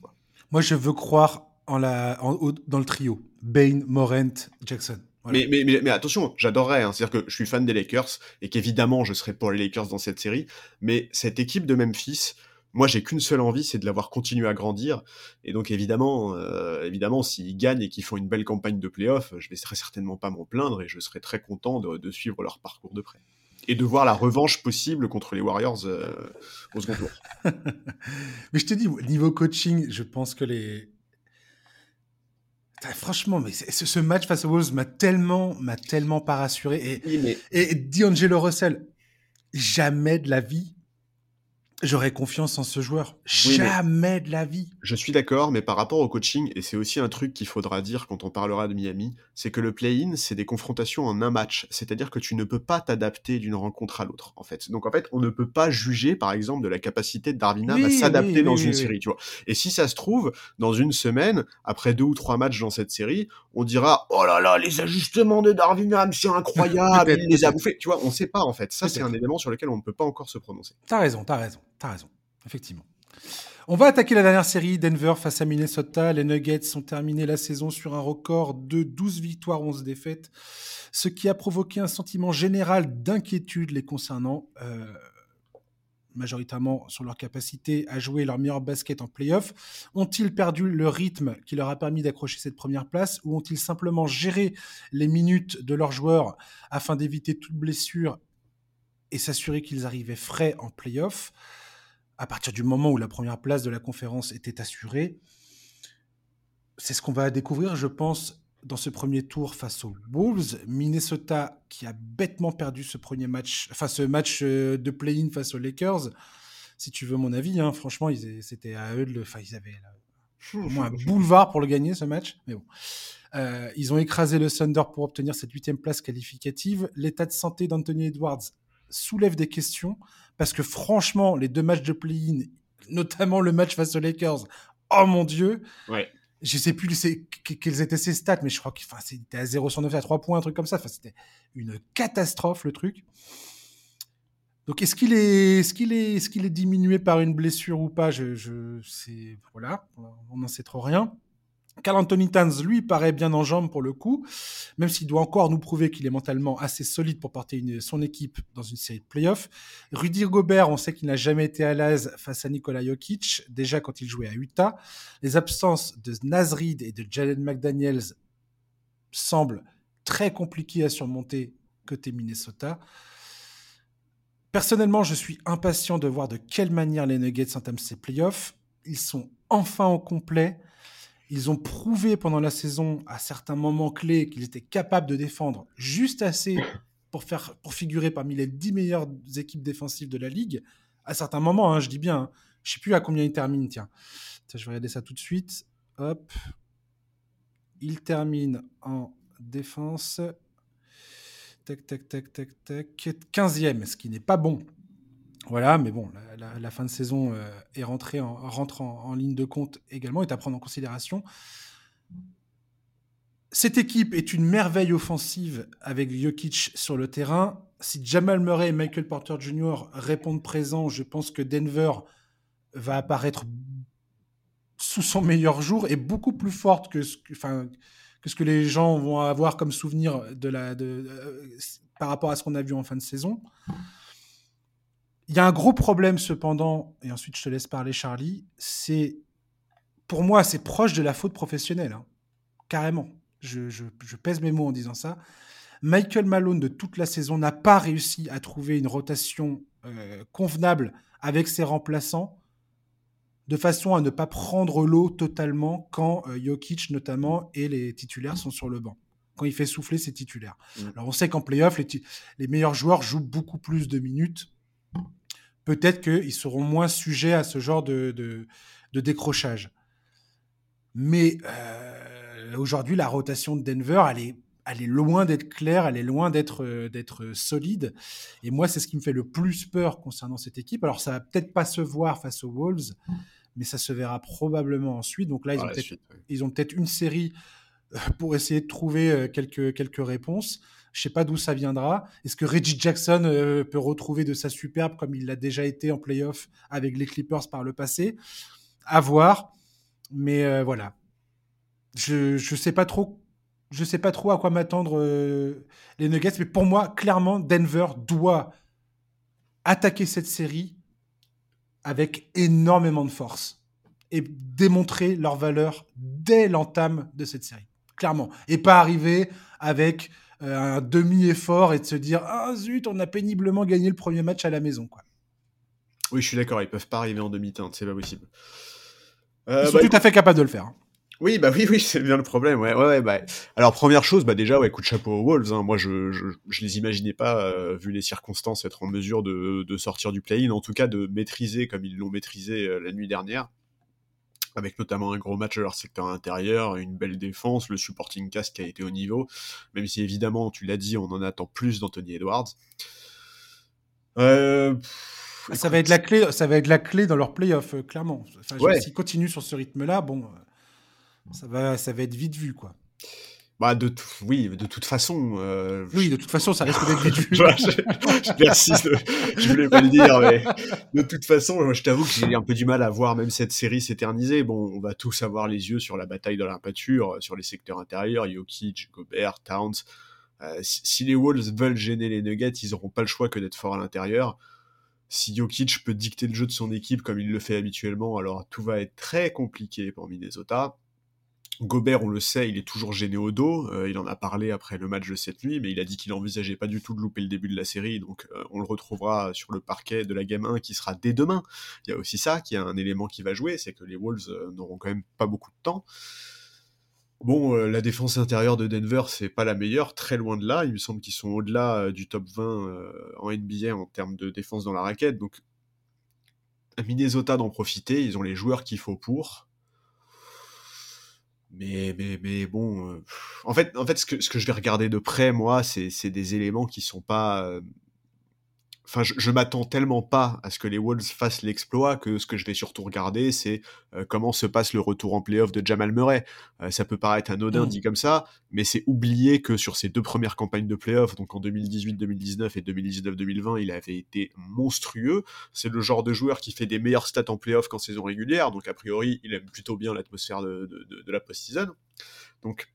Moi, je veux croire en la, dans le trio Bain, Morant, Jackson. Mais, mais, mais, attention, j'adorerais, hein, c'est-à-dire que je suis fan des Lakers et qu'évidemment je serais pour les Lakers dans cette série, mais cette équipe de Memphis, moi, j'ai qu'une seule envie, c'est de l'avoir continué à grandir. Et donc, évidemment, euh, évidemment, s'ils gagnent et qu'ils font une belle campagne de playoff, je ne serai certainement pas m'en plaindre et je serai très content de, suivre leur parcours de près. Et de voir la revanche possible contre les Warriors euh, au second tour. mais je te dis, niveau coaching, je pense que les. Franchement, mais ce, match face aux Wolves m'a tellement, m'a tellement pas rassuré. Et, et D'Angelo Russell, jamais de la vie, J'aurais confiance en ce joueur. Jamais de la vie. Je suis d'accord, mais par rapport au coaching, et c'est aussi un truc qu'il faudra dire quand on parlera de Miami, c'est que le play-in, c'est des confrontations en un match. C'est-à-dire que tu ne peux pas t'adapter d'une rencontre à l'autre, en fait. Donc en fait, on ne peut pas juger, par exemple, de la capacité de Darwin à s'adapter dans une série, tu vois. Et si ça se trouve, dans une semaine, après deux ou trois matchs dans cette série, on dira oh là là, les ajustements de Darwin c'est incroyable, il les a bouffés. Tu vois, on sait pas en fait. Ça, c'est un élément sur lequel on ne peut pas encore se prononcer. T'as raison, t'as raison. Raison, effectivement. On va attaquer la dernière série, Denver face à Minnesota. Les Nuggets ont terminé la saison sur un record de 12 victoires, 11 défaites, ce qui a provoqué un sentiment général d'inquiétude les concernant, euh, majoritairement sur leur capacité à jouer leur meilleur basket en playoff. Ont-ils perdu le rythme qui leur a permis d'accrocher cette première place ou ont-ils simplement géré les minutes de leurs joueurs afin d'éviter toute blessure et s'assurer qu'ils arrivaient frais en playoff? À partir du moment où la première place de la conférence était assurée. C'est ce qu'on va découvrir, je pense, dans ce premier tour face aux Wolves. Minnesota qui a bêtement perdu ce premier match, enfin ce match euh, de play-in face aux Lakers. Si tu veux mon avis, hein, franchement, c'était à eux de le. Enfin, ils avaient au moins un boulevard pour le gagner ce match. Mais bon. Euh, ils ont écrasé le Thunder pour obtenir cette huitième place qualificative. L'état de santé d'Anthony Edwards soulève des questions parce que franchement, les deux matchs de play-in, notamment le match face aux Lakers, oh mon dieu. Ouais. Je sais plus quels étaient ses stats, mais je crois qu'il c'était à 0 sur 9 à 3 points, un truc comme ça. Enfin, c'était une catastrophe le truc. Donc est-ce qu'il est, est, qu'il est, est, qu'il est diminué par une blessure ou pas? Je, je sais, voilà, on n'en sait trop rien. Carl Anthony Towns, lui, paraît bien en jambes pour le coup, même s'il doit encore nous prouver qu'il est mentalement assez solide pour porter son équipe dans une série de playoffs. Rudy Gobert, on sait qu'il n'a jamais été à l'aise face à Nikola Jokic, déjà quand il jouait à Utah. Les absences de Nazrid et de Jalen McDaniels semblent très compliquées à surmonter côté Minnesota. Personnellement, je suis impatient de voir de quelle manière les Nuggets entament ces playoffs. Ils sont enfin au complet. Ils ont prouvé pendant la saison, à certains moments clés, qu'ils étaient capables de défendre juste assez pour, figurer parmi les 10 meilleures équipes défensives de la ligue. À certains moments, hein, je dis bien. Hein. Je ne sais plus à combien ils terminent, tiens. je vais regarder ça tout de suite. Hop. Ils terminent en défense. Tac, tac, tac, tac, tac. 15e, ce qui n'est pas bon. Voilà, mais bon, la, fin de saison euh, est rentrée en, rentre en, ligne de compte également, est à prendre en considération. Cette équipe est une merveille offensive avec Jokic sur le terrain. Si Jamal Murray et Michael Porter Jr. répondent présents, je pense que Denver va apparaître sous son meilleur jour et beaucoup plus forte que ce que, les gens vont avoir comme souvenir euh, par rapport à ce qu'on a vu en fin de saison. Il y a un gros problème cependant, et ensuite je te laisse parler Charlie, c'est pour moi c'est proche de la faute professionnelle, hein. carrément. Je, pèse mes mots en disant ça. Michael Malone de toute la saison n'a pas réussi à trouver une rotation euh, convenable avec ses remplaçants, de façon à ne pas prendre l'eau totalement quand euh, Jokic notamment et les titulaires sont sur le banc. Quand il fait souffler ses titulaires. Mm. Alors on sait qu'en playoff, les, les meilleurs joueurs jouent beaucoup plus de minutes. Peut-être qu'ils seront moins sujets à ce genre de, de, décrochage. Mais euh, aujourd'hui, la rotation de Denver, elle est, elle est loin d'être claire, elle est loin d'être euh, d'être solide. Et moi, c'est ce qui me fait le plus peur concernant cette équipe. Alors, ça va peut-être pas se voir face aux Wolves, mais ça se verra probablement ensuite. Donc là, ils ont peut-être une série euh, pour essayer de trouver quelques, quelques réponses. Je sais pas d'où ça viendra. Est-ce que Reggie Jackson euh, peut retrouver de sa superbe comme il l'a déjà été en playoff avec les Clippers par le passé? À voir. Mais voilà. Je ne sais pas trop. À quoi m'attendre les Nuggets, mais pour moi, clairement, Denver doit attaquer cette série avec énormément de force et démontrer leur valeur dès l'entame de cette série clairement. Et pas arriver avec euh, un demi-effort et de se dire Ah zut, on a péniblement gagné le premier match à la maison. Quoi. Oui, je suis d'accord, ils peuvent pas arriver en demi-teinte, c'est pas possible. Euh, ils sont bah, tout à fait capables de le faire. Hein. Oui, bah oui, oui, c'est bien le problème. Ouais, ouais, bah. Alors première chose, bah déjà, ouais, coup de chapeau aux Wolves. Hein. Moi, je, je, je, les imaginais pas, euh, vu les circonstances, être en mesure de, de sortir du play-in, en tout cas de maîtriser comme ils l'ont maîtrisé la nuit dernière avec notamment un gros match à leur secteur intérieur, une belle défense, le supporting cast qui a été au niveau, même si évidemment, tu l'as dit, on en attend plus d'Anthony Edwards. Euh, ça va être la clé, ça va être la clé dans leur playoff, euh, clairement. S'ils continuent sur ce rythme-là, bon, euh, ça va, ça va être vite vu, quoi. Bah de oui, de toute façon. Euh, oui, de toute façon, ça risque d'être vite vu. je, persiste, je voulais pas le dire, mais de toute façon, je t'avoue que j'ai un peu du mal à voir même cette série s'éterniser. Bon, on va tous avoir les yeux sur la bataille de la pâture, sur les secteurs intérieurs, Jokic, Gobert, Towns. Euh, si, les Wolves veulent gêner les Nuggets, ils n'auront pas le choix que d'être forts à l'intérieur. Si Jokic peut dicter le jeu de son équipe comme il le fait habituellement, alors tout va être très compliqué pour Minnesota. Gobert, on le sait, il est toujours gêné au dos. Euh, il en a parlé après le match de cette nuit, mais il a dit qu'il n'envisageait pas du tout de louper le début de la série. Donc euh, on le retrouvera sur le parquet de la game 1 qui sera dès demain. Il y a aussi ça, qui est un élément qui va jouer, c'est que les Wolves euh, n'auront quand même pas beaucoup de temps. Bon, la défense intérieure de Denver, c'est pas la meilleure, très loin de là. Il me semble qu'ils sont au-delà du top 20 en NBA en termes de défense dans la raquette. Donc, à Minnesota d'en profiter, ils ont les joueurs qu'il faut pour. Mais, mais, mais bon, euh, en fait, en fait ce, que, ce que je vais regarder de près, moi, c'est des éléments qui sont pas, euh, enfin, je, m'attends tellement pas à ce que les Wolves fassent l'exploit que ce que je vais surtout regarder, c'est euh, comment se passe le retour en playoff de Jamal Murray. Euh, ça peut paraître anodin mmh. dit comme ça, mais c'est oublier que sur ces deux premières campagnes de playoff, donc en 2018-2019 et 2019-2020, il avait été monstrueux. C'est le genre de joueur qui fait des meilleures stats en playoff qu'en saison régulière, donc a priori, il aime plutôt bien l'atmosphère de, de, de la post-season. Donc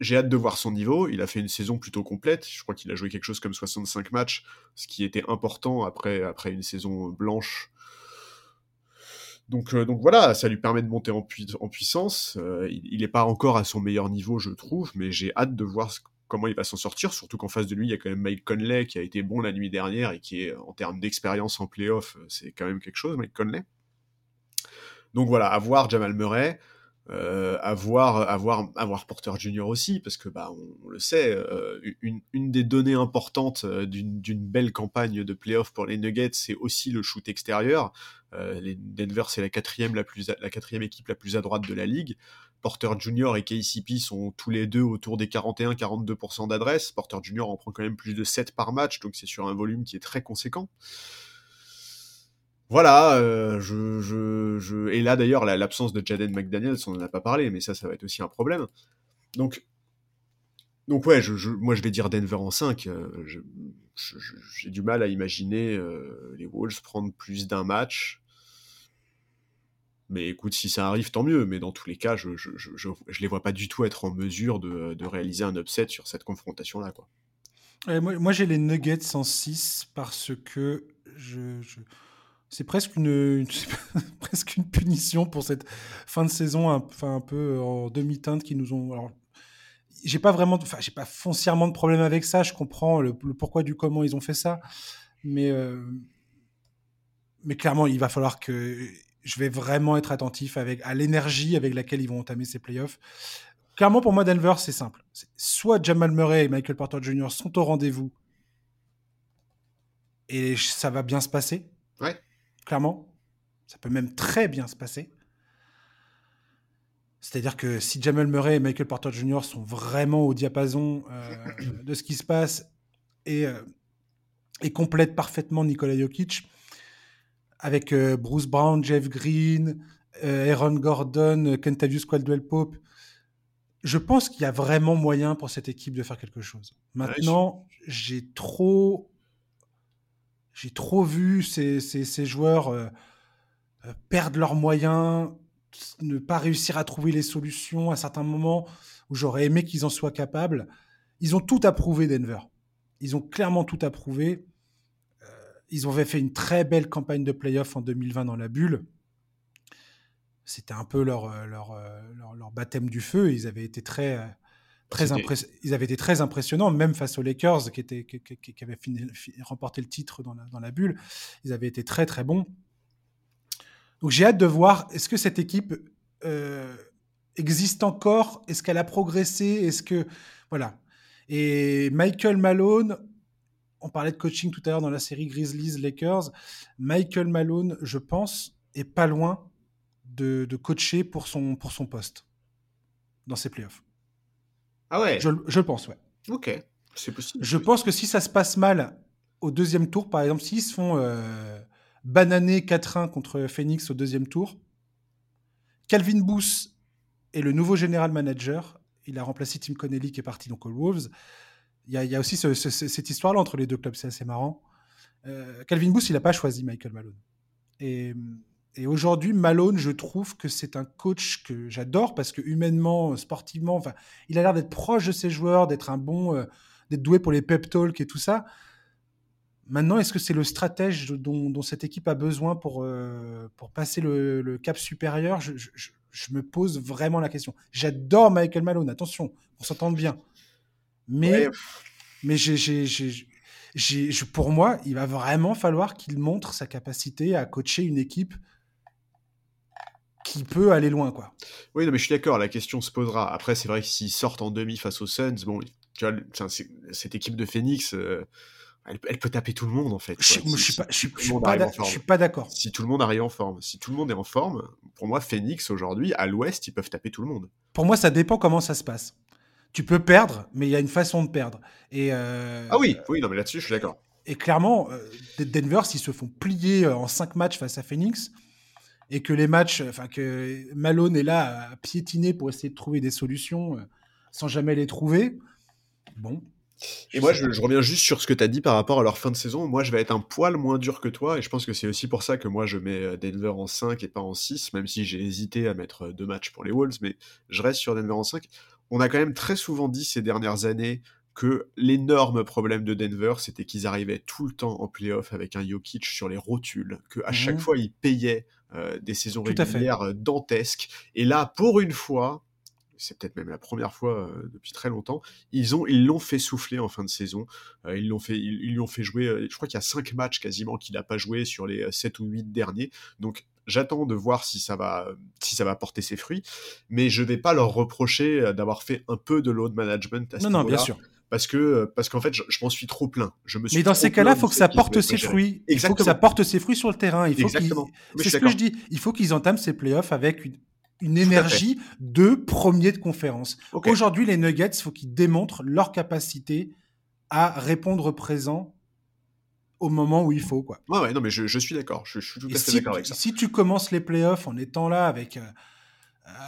j'ai hâte de voir son niveau. Il a fait une saison plutôt complète. Je crois qu'il a joué quelque chose comme 65 matchs, ce qui était important après, après une saison blanche. Donc, euh, donc voilà, ça lui permet de monter en, puissance. Euh, il n'est pas encore à son meilleur niveau, je trouve, mais j'ai hâte de voir comment il va s'en sortir, surtout qu'en face de lui, il y a quand même Mike Conley qui a été bon la nuit dernière et qui est, en termes d'expérience en playoff, c'est quand même quelque chose, Mike Conley. Donc voilà, à voir Jamal Murray euh, avoir, avoir, avoir Porter Junior aussi, parce que bah, on, le sait, euh, une, une, des données importantes euh, d'une belle campagne de playoff pour les Nuggets, c'est aussi le shoot extérieur. Les Denver, c'est la quatrième, la, la quatrième équipe la plus à droite de la ligue. Porter Junior et KCP sont tous les deux autour des 41-42% d'adresse. Porter Junior en prend quand même plus de 7 par match, donc c'est sur un volume qui est très conséquent. Voilà, euh, je, et là d'ailleurs l'absence de Jaden McDaniels, on n'en a pas parlé, mais ça, ça va être aussi un problème. Donc, donc ouais, moi je vais dire Denver en 5. Euh, j'ai du mal à imaginer euh, les Wolves prendre plus d'un match. Mais écoute, si ça arrive, tant mieux. Mais dans tous les cas, je, je les vois pas du tout être en mesure de, de réaliser un upset sur cette confrontation-là. moi, moi j'ai les Nuggets en 6 parce que je, c'est presque une, presque une punition pour cette fin de saison un, enfin, un peu en demi-teinte qui nous ont. Alors, j'ai pas vraiment, enfin, j'ai pas foncièrement de problème avec ça. Je comprends le, pourquoi du comment ils ont fait ça, mais euh, mais clairement, il va falloir que je vais vraiment être attentif avec à l'énergie avec laquelle ils vont entamer ces playoffs. Clairement, pour moi, Denver, c'est simple. Soit Jamal Murray et Michael Porter Jr. sont au rendez-vous et ça va bien se passer. Ouais. Clairement. Ça peut même très bien se passer. C'est-à-dire que si Jamal Murray et Michael Porter Jr. sont vraiment au diapason euh, de ce qui se passe et, euh, et complètent parfaitement Nikola Jokic, avec euh, Bruce Brown, Jeff Green, Aaron Gordon, Kentavious Caldwell Pope, je pense qu'il y a vraiment moyen pour cette équipe de faire quelque chose. Maintenant, j'ai trop, j'ai trop vu ces, ces, joueurs perdre leurs moyens, ne pas réussir à trouver les solutions à certains moments où j'aurais aimé qu'ils en soient capables. Ils ont tout approuvé, Denver. Ils ont clairement tout approuvé. Euh, ils avaient fait une très belle campagne de playoff en 2020 dans la bulle. C'était un peu leur, euh, euh, leur, leur, baptême du feu. Ils avaient été très, très, ils avaient été très impressionnants, même face aux Lakers qui, étaient, qui, qui, avaient remporté le titre dans la, dans la bulle. Ils avaient été très, très bons. Donc j'ai hâte de voir, est-ce que cette équipe euh, existe encore? Est-ce qu'elle a progressé? Est-ce que... Voilà. Et Michael Malone, on parlait de coaching tout à l'heure dans la série Grizzlies-Lakers. Michael Malone, je pense, est pas loin de, coacher pour son, pour son poste dans ses playoffs. Ah ouais? Je, je pense, ouais. Ok, c'est possible. Je pense que si ça se passe mal au deuxième tour, par exemple, s'ils se font... Euh, banané 4-1 contre Phoenix au deuxième tour. Calvin Booth est le nouveau général manager. Il a remplacé Tim Connelly qui est parti donc aux Wolves. Il y a, aussi cette histoire-là entre les deux clubs, c'est assez marrant. Euh, Calvin Booth, il n'a pas choisi Michael Malone. Et, aujourd'hui, Malone, je trouve que c'est un coach que j'adore parce que humainement, sportivement, enfin, il a l'air d'être proche de ses joueurs, d'être un bon, euh, d'être doué pour les pep talks et tout ça. Maintenant, est-ce que c'est le stratège dont, cette équipe a besoin pour, euh, pour passer le, cap supérieur? Je, me pose vraiment la question. J'adore Michael Malone, attention, on s'entend bien. Mais, mais pour moi, il va vraiment falloir qu'il montre sa capacité à coacher une équipe qui peut aller loin. quoi. Oui, non, mais je suis d'accord, la question se posera. Après, c'est vrai que s'ils sortent en demi face aux Suns, bon, tu vois, cette équipe de Phoenix... Euh, elle, peut taper tout le monde en fait. Je, ne suis pas, d'accord. Si tout le monde arrive en forme, si tout le monde est en forme, pour moi, Phoenix aujourd'hui, à l'Ouest, ils peuvent taper tout le monde. Pour moi, ça dépend comment ça se passe. Tu peux perdre, mais il y a une façon de perdre. Et euh, ah oui, oui, non, mais là-dessus, je suis d'accord. Et clairement, euh, Denver, s'ils se font plier en 5 matchs face à Phoenix, et que les matchs, enfin que Malone est là à piétiner pour essayer de trouver des solutions sans jamais les trouver, bon, et moi, je, reviens juste sur ce que tu as dit par rapport à leur fin de saison. Moi, je vais être un poil moins dur que toi, et je pense que c'est aussi pour ça que moi, je mets euh, Denver en 5 et pas en 6, même si j'ai hésité à mettre euh, deux matchs pour les Wolves, mais je reste sur Denver en 5. On a quand même très souvent dit ces dernières années que l'énorme problème de Denver, c'était qu'ils arrivaient tout le temps en playoff avec un Jokic sur les rotules, que à chaque mhm. fois, ils payaient euh, des saisons régulières dantesques. Et là, pour une fois, c'est peut-être même la première fois euh, depuis très longtemps, ils ont ils l'ont fait souffler en fin de saison. Euh, ils l'ont fait ils, lui ont fait jouer. Euh, je crois qu'il y a cinq matchs quasiment qu'il n'a pas joué sur les 7 ou 8 derniers. Donc j'attends de voir si ça va si ça va porter ses fruits, mais je vais pas leur reprocher d'avoir fait un peu de load management à ce Non non, bien sûr parce que parce qu'en fait je, m'en suis trop plein. Je me suis Mais dans ces cas-là, il faut que ça porte ses fruits. Il faut que ça porte ses fruits sur le terrain. Il faut Exactement. C'est ce que je dis. Il faut qu'ils entament ces playoffs avec une, une énergie de premier de conférence. Aujourd'hui, les Nuggets, il faut qu'ils démontrent leur capacité à répondre présent au moment où il faut. Quoi. Ouais, ouais, non, mais je, suis d'accord. Je, suis tout à fait d'accord avec ça. Si tu commences les playoffs en étant là, avec,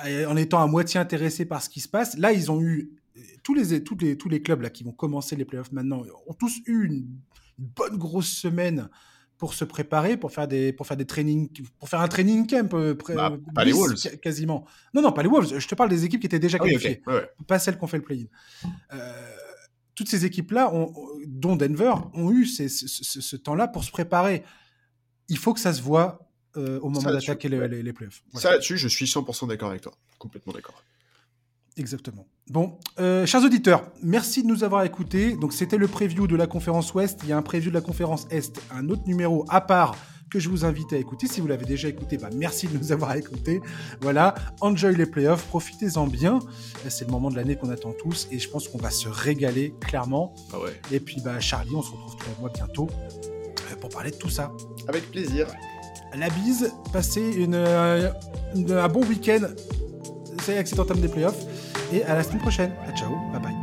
euh, en étant à moitié intéressé par ce qui se passe, là, ils ont eu. Tous les, tous les, tous les clubs là, qui vont commencer les playoffs maintenant ont tous eu une bonne grosse semaine pour se préparer, pour faire des, pour faire des trainings, pour faire un training camp, euh, bah, pas les Wolves. quasiment. Non, non, pas les Wolves. Je te parle des équipes qui étaient déjà ah qualifiées, pas celles qui ont fait le play-in. Euh, toutes ces équipes-là, dont Denver, ont eu ce, temps-là pour se préparer. Il faut que ça se voit euh, au moment d'attaquer les, les, playoffs. Ça là-dessus, je suis 100% d'accord avec toi. Complètement d'accord. Exactement. Bon, euh, chers auditeurs, merci de nous avoir écoutés. Donc, c'était le preview de la conférence Ouest. Il y a un preview de la conférence Est, un autre numéro à part que je vous invite à écouter. Si vous l'avez déjà écouté, bah, merci de nous avoir écoutés. Voilà, enjoy les playoffs, profitez-en bien. C'est le moment de l'année qu'on attend tous et je pense qu'on va se régaler clairement. Ah ouais. Et puis bah, Charlie, on se retrouve tous les mois bientôt euh, pour parler de tout ça. Avec plaisir. La bise, passez une, euh, une- un bon week-end. C'est accident des playoffs. Et à la semaine prochaine. À ciao, bye bye.